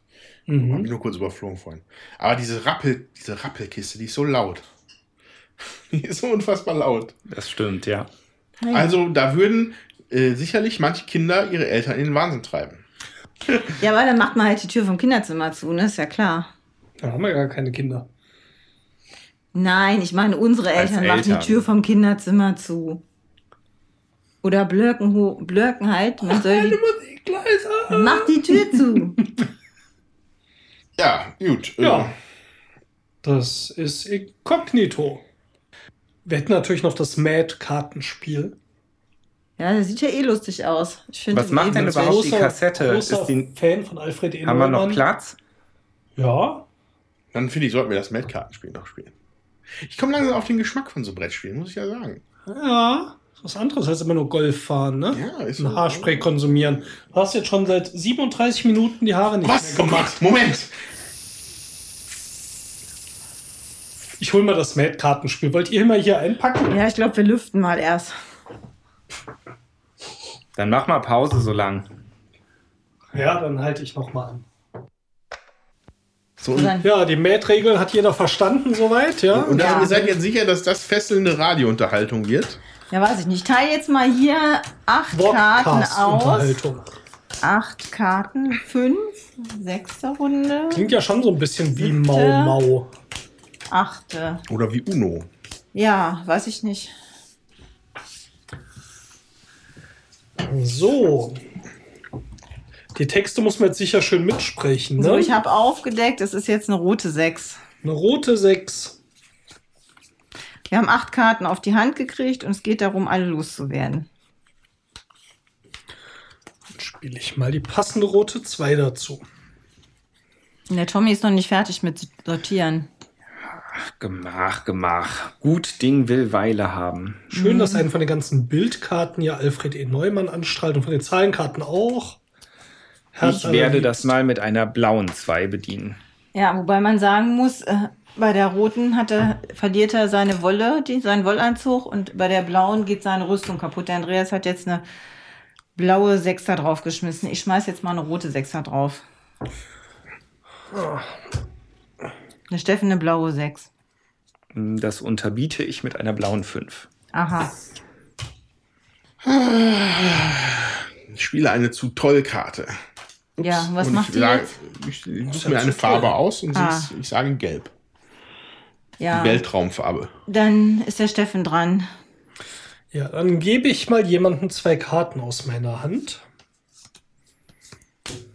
Hab Mhm. ich nur kurz überflogen vorhin. Aber diese Rappel, diese Rappelkiste, die ist so laut. *laughs* Die ist so unfassbar laut. Das stimmt, ja. Hey. Also da würden äh, sicherlich manche Kinder ihre Eltern in den Wahnsinn treiben. Ja, aber dann macht man halt die Tür vom Kinderzimmer zu, ne? Ist ja klar. Da haben wir gar keine Kinder. Nein, ich meine, unsere Als Eltern machen die Eltern. Tür vom Kinderzimmer zu. Oder blöken, ho- blöken halt. Man soll die, mach die Tür zu. Ja, gut. äh, Ja. Das ist Inkognito. Wir hätten natürlich noch das Mad-Kartenspiel. Ja, das sieht ja eh lustig aus. Ich finde Was macht denn überhaupt die Kassette? Großer Ist die- Fan von Alfred E. Haben wir noch. Platz? Ja. Dann finde ich, sollten wir das Mad-Kartenspiel noch spielen. Ich komme langsam auf den Geschmack von so Brettspielen, muss ich ja sagen. Ja. Was anderes als immer nur Golf fahren, ne? Ja, ist Ein so. Haarspray konsumieren. Du hast jetzt schon seit 37 Minuten die Haare nicht Was? mehr gemacht. Moment! Ich hol mal das Mad-Kartenspiel. Wollt ihr mal hier einpacken? Ja, ich glaube, wir lüften mal erst. Dann mach mal Pause so lang. Ja, dann halte ich noch mal an. So, Ja, die Mad-Regel hat jeder verstanden soweit, ja? und Ja. ihr seid jetzt sicher, dass das fesselnde Radiounterhaltung wird? ja, weiß ich nicht. Ich teile jetzt mal hier acht Karten aus. Acht Karten, fünf, sechste Runde, Klingt ja schon so ein bisschen wie. Mau Mau. Achte. Oder wie Uno? Ja, weiß ich nicht. So. Die Texte muss man jetzt sicher schön mitsprechen, ne? So, ich habe aufgedeckt, es ist jetzt eine rote 6. Eine rote 6. Wir haben acht Karten auf die Hand gekriegt und es geht darum, alle loszuwerden. Dann spiele ich mal die passende rote 2 dazu. Der Tommy ist noch nicht fertig mit Sortieren. Gemach, gemach. Gut Ding will Weile haben. Schön, dass einen von den ganzen Bildkarten ja Alfred E. Neumann anstrahlt und von den Zahlenkarten auch. Herz Ich werde allerliebst. das mal mit einer blauen 2 bedienen. Ja, wobei man sagen muss, äh, bei der roten hat er, verliert er seine Wolle, die, seinen Wollanzug und bei der blauen geht seine Rüstung kaputt. Der Andreas hat jetzt eine blaue Sechser draufgeschmissen. Ich schmeiß jetzt mal eine rote Sechser drauf. Der Steffen eine blaue Sechs. Das unterbiete ich mit einer blauen 5. Aha. Ich spiele eine zu toll Karte. Ups. Ja, was Und macht ich die sage, jetzt? Ich, ich suche mir eine Farbe toll. aus und Ah. ist, ich sage gelb. Ja. Die Weltraumfarbe. Dann ist der Steffen dran. Ja, dann gebe ich mal jemanden zwei Karten aus meiner Hand.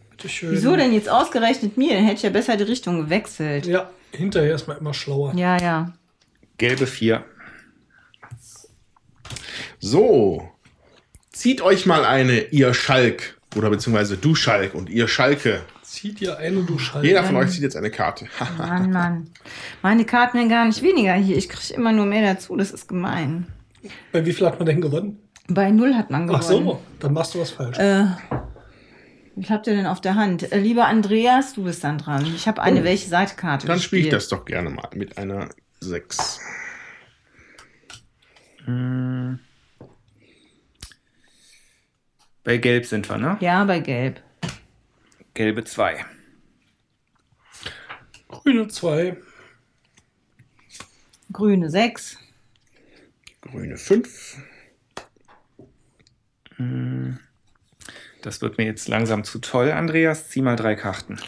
Bitte schön. Wieso denn jetzt ausgerechnet mir? Dann hätte ich ja besser die Richtung gewechselt. Ja, hinterher ist man immer schlauer. Ja, ja. Gelbe 4. So. Zieht euch mal eine, ihr Schalk. Oder beziehungsweise du Schalk und ihr Schalke. Zieht ihr eine, du Schalke. Jeder von euch zieht jetzt eine Karte. *laughs* Mann, Mann. Meine Karten werden gar nicht weniger hier. Ich kriege immer nur mehr dazu. Das ist gemein. Bei wie viel hat man denn gewonnen? Bei null hat man gewonnen. Ach so, dann machst du was falsch. Äh, was habt ihr denn auf der Hand? Äh, lieber Andreas, du bist dann dran. Ich habe eine Oh. welche Seitkarte Dann spiele ich das doch gerne mal mit einer 6. Bei Gelb sind wir, ne? Ja, bei Gelb. Gelbe 2. Grüne 2. Grüne 6. Grüne 5. Das wird mir jetzt langsam zu toll, Andreas. Zieh mal drei Karten.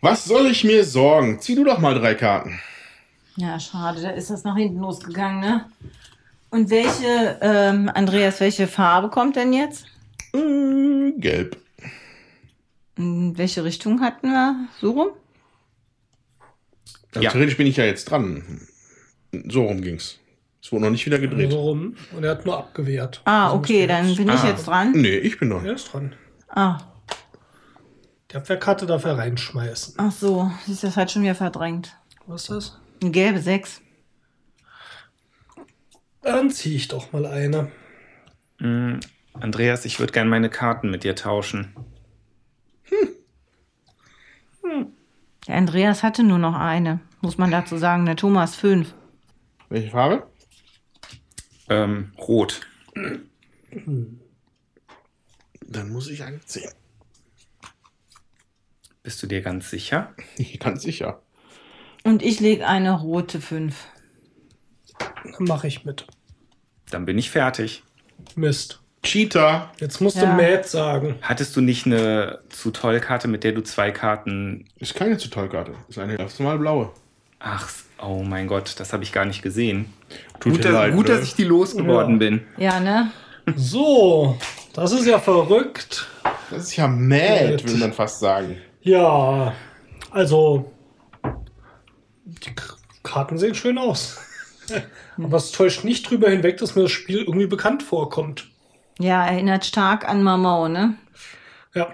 Was soll ich mir sorgen? Zieh du doch mal drei Karten. Ja, schade, da ist das nach hinten losgegangen, ne? Und welche, ähm, Andreas, welche Farbe kommt denn jetzt? Äh, gelb. In welche Richtung hatten wir? So rum? Ja. Theoretisch bin ich ja jetzt dran. So rum ging's. Es wurde noch nicht wieder gedreht. So rum. Und er hat nur abgewehrt. Ah, Also okay, dann jetzt- bin ich Ah. jetzt dran. Nee, ich bin noch. Er ist dran. Ah, Die Abwehrkarte darf er reinschmeißen. ach so, siehst das hat schon wieder verdrängt. Was ist das? Eine gelbe 6. Dann ziehe ich doch mal eine. Mm, Andreas, ich würde gerne meine Karten mit dir tauschen. Der Andreas hatte nur noch eine, muss man dazu sagen. Der Thomas 5. Welche Farbe? Ähm, rot. Dann muss ich eine ziehen. Bist du dir ganz sicher? Ganz sicher. Und ich lege eine rote 5. Dann mache ich mit. Dann bin ich fertig. Mist. Cheater. Jetzt musst Ja. du Matt sagen. Hattest du nicht eine zu toll Karte, mit der du zwei Karten. Ist keine zu toll Karte. Ist eine ganz normal blaue. Ach, oh mein Gott, das habe ich gar nicht gesehen. Tut gut, dass, leid, gut dass ich die losgeworden Ja. bin. Ja, ne? So, das ist ja verrückt. Das ist ja mad, will man fast sagen. Ja, also die Karten sehen schön aus. Aber es täuscht nicht drüber hinweg, dass mir das Spiel irgendwie bekannt vorkommt. Ja, erinnert stark an Mamau, ne? Ja,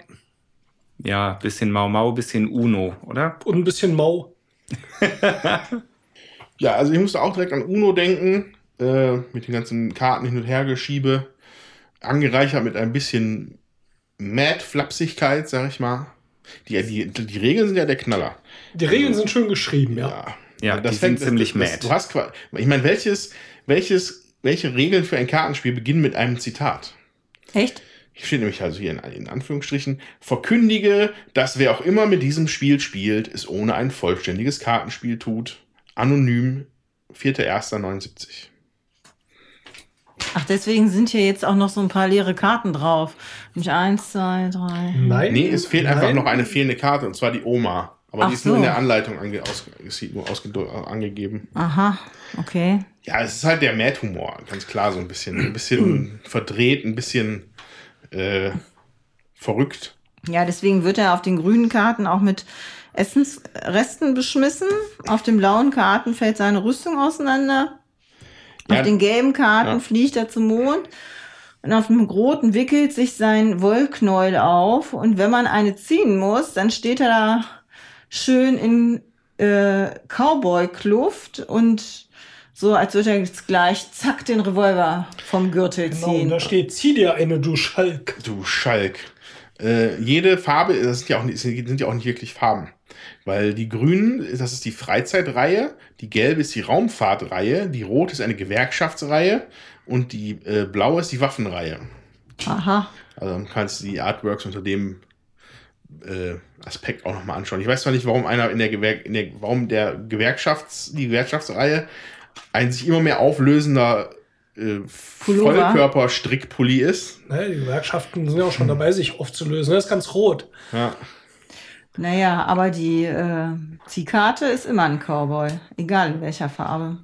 Ja, bisschen Mau Mau, bisschen Uno, oder? und ein bisschen mau. *laughs* Ja, also ich musste auch direkt an Uno denken. Äh, mit den ganzen Karten hin und her geschiebe. Angereichert mit ein bisschen Mad-Flapsigkeit, sag ich mal. Die, die, die Regeln sind ja der Knaller. Die Regeln sind schön geschrieben, ja. Ja, die sind ziemlich mad. Du hast ich meine, welches, welches, welche Regeln für ein Kartenspiel beginnen mit einem Zitat? Echt? Hier steht nämlich also hier in, in Anführungsstrichen, verkündige, dass wer auch immer mit diesem Spiel spielt, es ohne ein vollständiges Kartenspiel tut. Anonym, 4.1.79. Ach, deswegen sind hier jetzt auch noch so ein paar leere Karten drauf. Nämlich eins, zwei, drei. Nein. Nee, es fehlt nein. einfach noch eine fehlende Karte, und zwar die Oma. Aber Ach die ist nur in so. der Anleitung ange, aus, ausge, angegeben. Aha, okay. Ja, es ist halt der Mad-Humor, ganz klar, so ein bisschen, ein bisschen *clears throat* verdreht, ein bisschen äh, verrückt. Ja, deswegen wird er auf den grünen Karten auch mit Essensresten beschmissen. Auf den blauen Karten fällt seine Rüstung auseinander. Ja. Auf den gelben Karten Ja. fliegt er zum Mond. Und auf dem roten wickelt sich sein Wollknäuel auf. Und wenn man eine ziehen muss, dann steht er da schön in äh, Cowboy-Kluft und so, als würde er jetzt gleich zack den Revolver vom Gürtel Genau, und ziehen. da steht, zieh dir eine, du Schalk. Du Schalk. Äh, jede Farbe, das sind ja, auch nicht, sind ja auch nicht wirklich Farben. Weil die grünen, das ist die Freizeitreihe, die gelbe ist die Raumfahrtreihe, die rote ist eine Gewerkschaftsreihe und die äh, blaue ist die Waffenreihe. Aha. Also dann kannst du die Artworks unter dem äh, Aspekt auch nochmal anschauen. Ich weiß zwar nicht, warum einer in der Gewerk in der, warum der Gewerkschafts, die Gewerkschaftsreihe ein sich immer mehr auflösender äh. Vollkörper-Strickpulli ist. Ne, die Gewerkschaften sind ja auch schon dabei, sich aufzulösen. Das ist ganz rot. Ja. Naja, aber die äh, Ziehkarte ist immer ein Cowboy. Egal in welcher Farbe.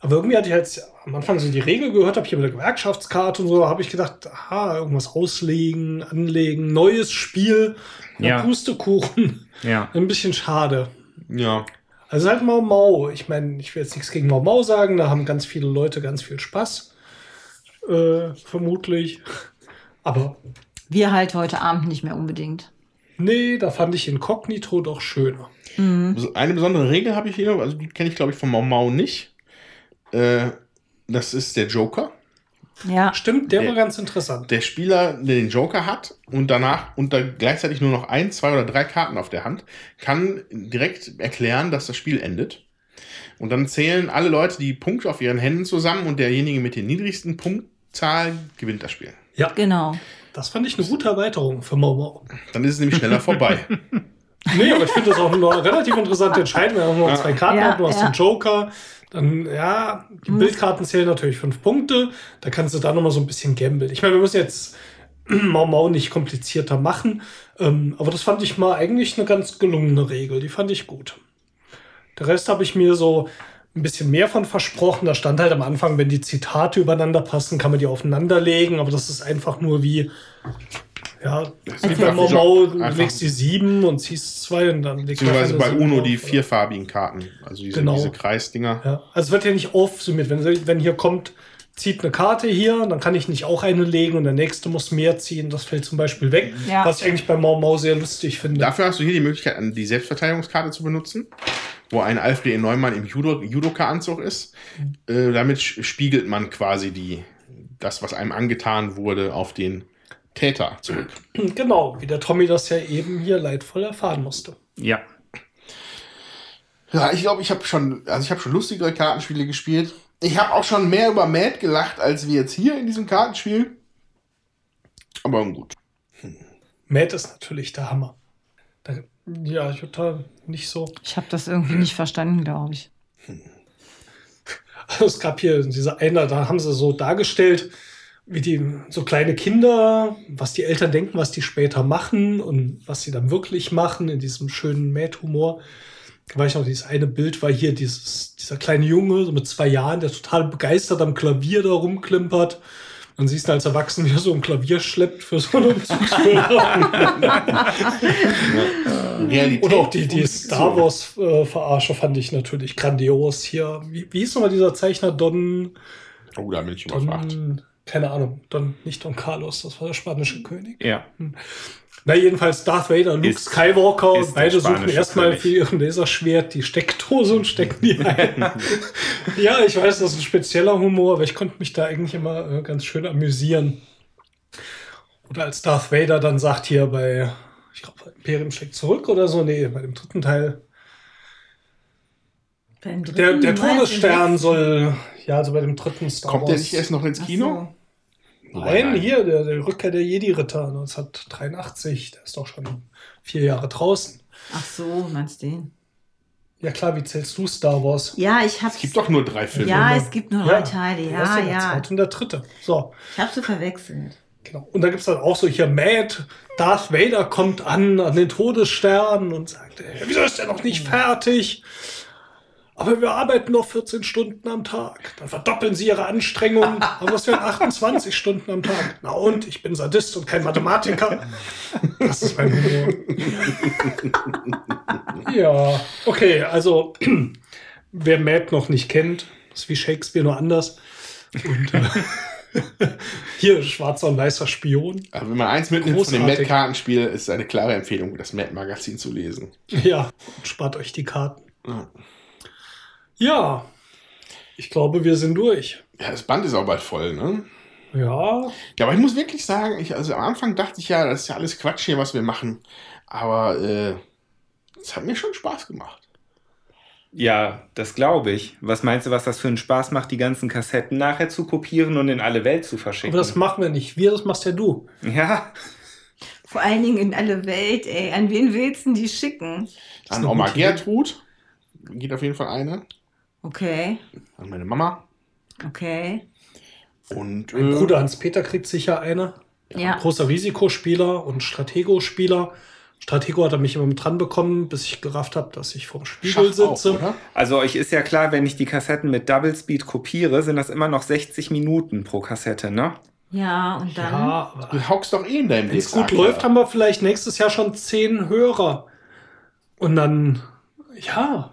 Aber irgendwie hatte ich halt am Anfang so die Regel gehört, habe hier mit der Gewerkschaftskarte und so, habe ich gedacht, aha, irgendwas auslegen, anlegen, neues Spiel, ja. Pustekuchen. Ja. *laughs* Ein bisschen schade. Ja. Also halt Mau Mau. Ich meine, ich will jetzt nichts gegen Mau Mau sagen, da haben ganz viele Leute ganz viel Spaß. Äh, vermutlich. *laughs* Aber Wir halt heute Abend nicht mehr unbedingt. Nee, da fand ich Inkognito doch schöner. Mhm. Eine besondere Regel habe ich hier, also die kenne ich glaube ich von Mau Mau nicht. Äh, das ist der Joker. Ja, Stimmt, der Der- war ganz interessant. Der Spieler, der den Joker hat und danach unter gleichzeitig nur noch ein, zwei oder drei Karten auf der Hand, kann direkt erklären, dass das Spiel endet. Und dann zählen alle Leute die Punkte auf ihren Händen zusammen und derjenige mit der niedrigsten Punktzahl gewinnt das Spiel. Ja, genau. Das fand ich eine gute Erweiterung für Mau Dann ist es nämlich schneller vorbei. *laughs* Nee, aber ich finde das auch eine relativ interessante Entscheidung. Wir haben noch zwei Karten, Ja, du hast ja. den Joker. Dann, ja, die Muss- Bildkarten zählen natürlich fünf Punkte. Da kannst du da nochmal so ein bisschen gambeln. Ich meine, wir müssen jetzt *clears throat* Mau Mau nicht komplizierter machen. Ähm, aber das fand ich mal eigentlich eine ganz gelungene Regel. Die fand ich gut. Der Rest habe ich mir so ein bisschen mehr von versprochen. Da stand halt am Anfang, wenn die Zitate übereinander passen, kann man die aufeinander legen. Aber das ist einfach nur wie, ja, wie ist bei Mau, du legst die sieben und ziehst zwei und dann legst du Beziehungsweise bei sieben UNO auf, die oder? vierfarbigen Karten. Also diese, Genau. diese Kreisdinger. Ja, also es wird ja nicht aufsummiert. Wenn, wenn hier kommt, zieht eine Karte hier, dann kann ich nicht auch eine legen und der nächste muss mehr ziehen. Das fällt zum Beispiel weg. Ja. Was ich eigentlich bei Mau Mau sehr lustig finde. Dafür hast du hier die Möglichkeit, die Selbstverteidigungskarte zu benutzen, wo ein Alfred E. Neumann im Judo, Judoka-Anzug ist. Äh, damit spiegelt man quasi die, das, was einem angetan wurde, auf den Täter zurück. *clears throat* Genau, wie der Tommy das ja eben hier leidvoll erfahren musste. Ja. Ja, ich glaube, ich habe schon, also ich habe schon lustigere Kartenspiele gespielt. Ich habe auch schon mehr über Mad gelacht, als wir jetzt hier in diesem Kartenspiel. Aber gut. Matt ist natürlich der Hammer. Da, ja, ich da nicht so. Ich habe das irgendwie nicht verstanden, glaube ich. Also es gab hier diese eine, da haben sie so dargestellt, wie die so kleine Kinder, was die Eltern denken, was die später machen und was sie dann wirklich machen in diesem schönen Mad-Humor. Da weiß ich noch, dieses eine Bild war hier dieses, dieser kleine Junge, so mit zwei Jahren, der total begeistert am Klavier da rumklimpert. Dann siehst du als Erwachsener, wie er so ein Klavier schleppt für so einen Umzugsfilm. Realität Oder auch die, die Star. Wars-Verarsche fand ich natürlich grandios hier. Wie, wie hieß nochmal dieser Zeichner Don, Oh, da bin ich überfragt. Don, keine Ahnung, Don, nicht Don Carlos, das war der spanische König. Ja. Na, jedenfalls Darth Vader, Luke Ist- Skywalker, ist der beide suchen erstmal für ihren Laserschwert die Steckdose und stecken die *laughs* ein. ja, ich weiß, das ist ein spezieller Humor, aber ich konnte mich da eigentlich immer äh, ganz schön amüsieren. Oder als Darth Vader dann sagt hier bei, ich glaube, Imperium schlägt zurück oder so, nee, bei dem dritten Teil, Beim der, dritten der du Todesstern soll, ja, also bei dem dritten Star Kommt der Wars- nicht erst noch ins Kino? So. Nein, hier, der, der Rückkehr der Jedi-Ritter 1983, der ist doch schon vier Jahre draußen. Ach so, meinst du den? Ja klar, wie zählst du Star Wars? Ja, ich habe Es gibt doch nur drei Filme. Ja, es gibt nur Ja, drei Teile. Das Ja, ist der ja. zweite und der dritte. So, Ich habe sie verwechselt. genau. Und da gibt es dann auch so hier Mad, Darth Vader kommt an, an den Todesstern und sagt, "Ey, wieso ist der noch nicht fertig? Aber wir arbeiten noch 14 Stunden am Tag. Dann verdoppeln sie ihre Anstrengungen. Aber das wären 28 Stunden am Tag. Na und? Ich bin Sadist und kein Mathematiker. Das ist mein Humor. Ja, okay, also wer Mad noch nicht kennt, ist wie Shakespeare nur anders. Und äh, hier schwarzer und weißer Spion. Also wenn man eins mitnimmt von dem Großartig. Mad-Kartenspiel, ist es eine klare Empfehlung, das Mad-Magazin zu lesen. Ja, und spart euch die Karten. Ja. Ja, ich glaube, wir sind durch. Ja, das Band ist auch bald voll, ne? Ja, Ja, aber ich muss wirklich sagen, ich, also am Anfang dachte ich ja, das ist ja alles Quatsch hier, was wir machen. Aber äh, es hat mir schon Spaß gemacht. Ja, das glaube ich. Was meinst du, was das für einen Spaß macht, die ganzen Kassetten nachher zu kopieren und in alle Welt zu verschicken? aber das machen wir nicht. Wir, das machst ja du. ja, Vor allen Dingen in alle Welt, ey. An wen willst du die schicken? An Oma. Gertrud geht auf jeden Fall eine. Okay, An meine Mama. okay. Und Mein äh, Bruder Hans-Peter kriegt sicher eine. Ja. Großer Risikospieler und Stratego-Spieler. Stratego hat er mich immer mit dran bekommen, bis ich gerafft habe, dass ich vorm Spiegel Schach auch, sitze. oder? also euch ist ja klar, wenn ich die Kassetten mit Double Speed kopiere, sind das immer noch 60 Minuten pro Kassette, ne? Ja, und dann. ja, Du hockst doch eh in deinem wenn es gut läuft, haben wir vielleicht nächstes Jahr schon zehn Hörer. Und dann, ja,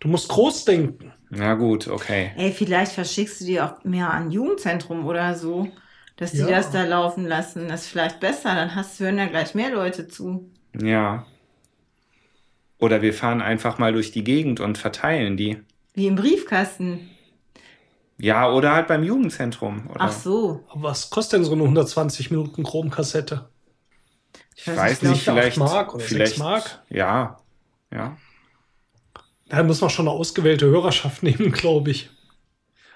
du musst groß denken. Na gut, okay. Ey, vielleicht verschickst du die auch mehr an Jugendzentrum oder so, dass die Ja. das da laufen lassen. Das ist vielleicht besser, dann hast, hören ja gleich mehr Leute zu. Ja. Oder wir fahren einfach mal durch die Gegend und verteilen die. Wie im Briefkasten. Ja, oder halt beim Jugendzentrum. Oder? Ach so. Aber was kostet denn so eine 120 Minuten Chromkassette? Ich weiß glaub, nicht, acht vielleicht. Mark oder vielleicht Mark? Ja. Ja. Da muss man schon eine ausgewählte Hörerschaft *laughs* nehmen, glaube ich.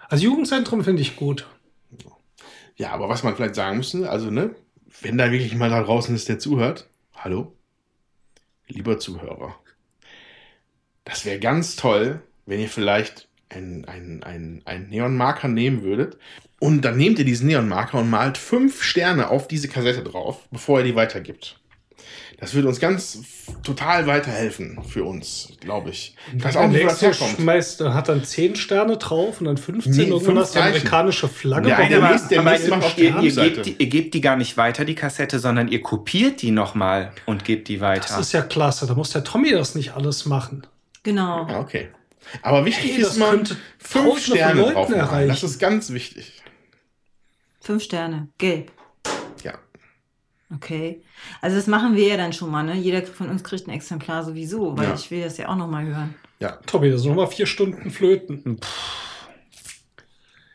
Also Jugendzentrum finde ich gut. Ja, aber was man vielleicht sagen müsste, also ne, wenn da wirklich mal da draußen ist, der zuhört, hallo, lieber Zuhörer, das wäre ganz toll, wenn ihr vielleicht einen ein, ein Neonmarker nehmen würdet und dann nehmt ihr diesen Neonmarker und malt fünf Sterne auf diese Kassette drauf, bevor ihr die weitergibt. Das würde uns ganz total weiterhelfen für uns, glaube ich. Weiß auch nicht, was herkommt. Schmeißt, hat dann 10 Sterne drauf und dann 15 nee, irgendwann hast du amerikanische Flagge. Der eine macht, der nächste macht auf ihr, ihr, gebt die, ihr gebt die gar nicht weiter, die Kassette, sondern ihr kopiert die nochmal und gebt die weiter. Das ist ja klasse. Da muss der Tommy das nicht alles machen. Genau. Ja, okay. Aber wichtig hey, ist, man fünf Sterne drauf machen. Das ist ganz wichtig. Fünf Sterne. Gelb. Okay. Also das machen wir ja dann schon mal, ne? Jeder von uns kriegt ein Exemplar sowieso, weil ja. ich will das ja auch noch mal hören. Ja. Tommy, das sind noch mal vier Stunden Flöten.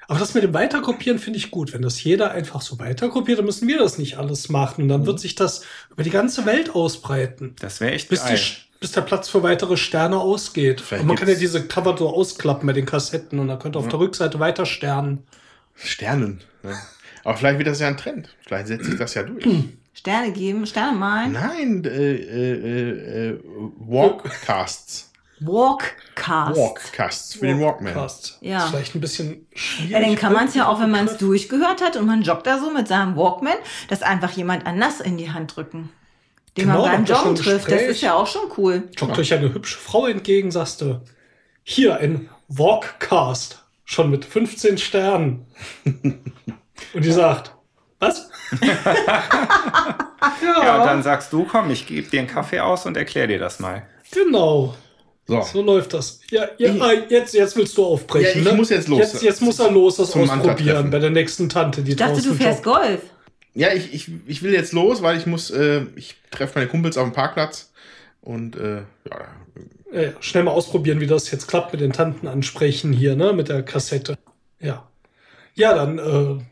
Aber das mit dem Weiterkopieren finde ich gut. Wenn das jeder einfach so weiterkopiert, dann müssen wir das nicht alles machen. Und dann wird sich das über die ganze Welt ausbreiten. Das wäre echt bis geil. Die, bis der Platz für weitere Sterne ausgeht. Vielleicht und man kann ja diese Cover so ausklappen mit den Kassetten und dann könnte auf ja. der Rückseite weiter Sternen. Sternen. Ne? Aber vielleicht wird das ja ein Trend. Vielleicht setzt sich das ja durch. *clears throat* Sterne geben, Sterne malen? Nein, äh, äh, äh, Walkcasts. Walkcasts. Walkcasts für den Walkman. Walkcast. Ja. ist vielleicht ein bisschen schwierig. Ja, dann kann man es ja auch, wenn man es durchgehört hat und man joggt da so mit seinem Walkman, das einfach jemand anders in die Hand drücken. Den genau, man beim Joggen trifft. Das ist ja auch schon cool. Joggt ja. euch eine hübsche Frau entgegen, sagst du. Hier ein Walkcast. Schon mit 15 Sternen. *laughs* und die sagt, was? *laughs* ja. ja, und dann sagst du, komm, ich gebe dir einen Kaffee aus und erkläre dir das mal. Genau. So. so läuft das. Ja, ja ich, ah, jetzt, jetzt willst du aufbrechen. Ja, ich ne? muss jetzt los. Jetzt, jetzt muss er los, das ausprobieren bei der nächsten Tante, die Ich dachte, du fährst jobbt. Golf. Ja, ich, ich, ich will jetzt los, weil ich muss, äh, ich treffe meine Kumpels auf dem Parkplatz und äh, ja. ja. Schnell mal ausprobieren, wie das jetzt klappt mit den Tanten ansprechen hier, ne, mit der Kassette. Ja. Ja, dann äh,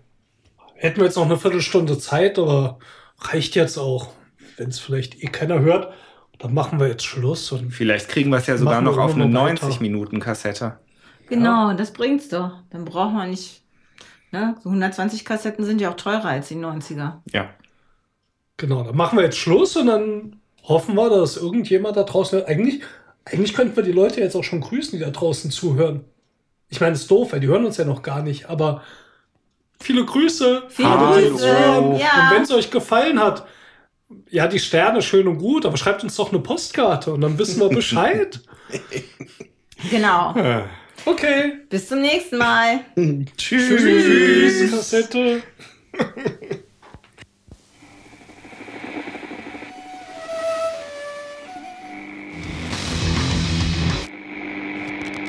hätten wir jetzt noch eine Viertelstunde Zeit, aber reicht jetzt auch. Wenn es vielleicht eh keiner hört, dann machen wir jetzt Schluss. Und vielleicht kriegen wir es ja sogar noch auf eine 90-Minuten-Kassette. Genau, ja. das bringt's doch. Dann braucht man nicht. Ne? So 120 Kassetten sind ja auch teurer als die 90er. Ja. Genau, dann machen wir jetzt Schluss und dann hoffen wir, dass irgendjemand da draußen. Eigentlich, eigentlich könnten wir die Leute jetzt auch schon grüßen, die da draußen zuhören. Ich meine, es ist doof, weil die hören uns ja noch gar nicht, aber Viele Grüße. Viele Grüße. Ja. Und wenn es euch gefallen hat, ja, die Sterne schön und gut, aber schreibt uns doch eine Postkarte und dann wissen wir *laughs* Bescheid. genau. Okay. Bis zum nächsten Mal. *laughs* Tschüss. Tschüss. Kassette.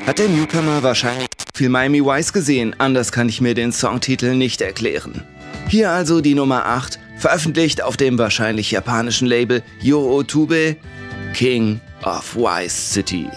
Hat der Newcomer wahrscheinlich viel Miami Vice gesehen, anders kann ich mir den Songtitel nicht erklären. Hier also die Nummer 8, veröffentlicht auf dem wahrscheinlich japanischen Label Yo Otube, King of Wise City.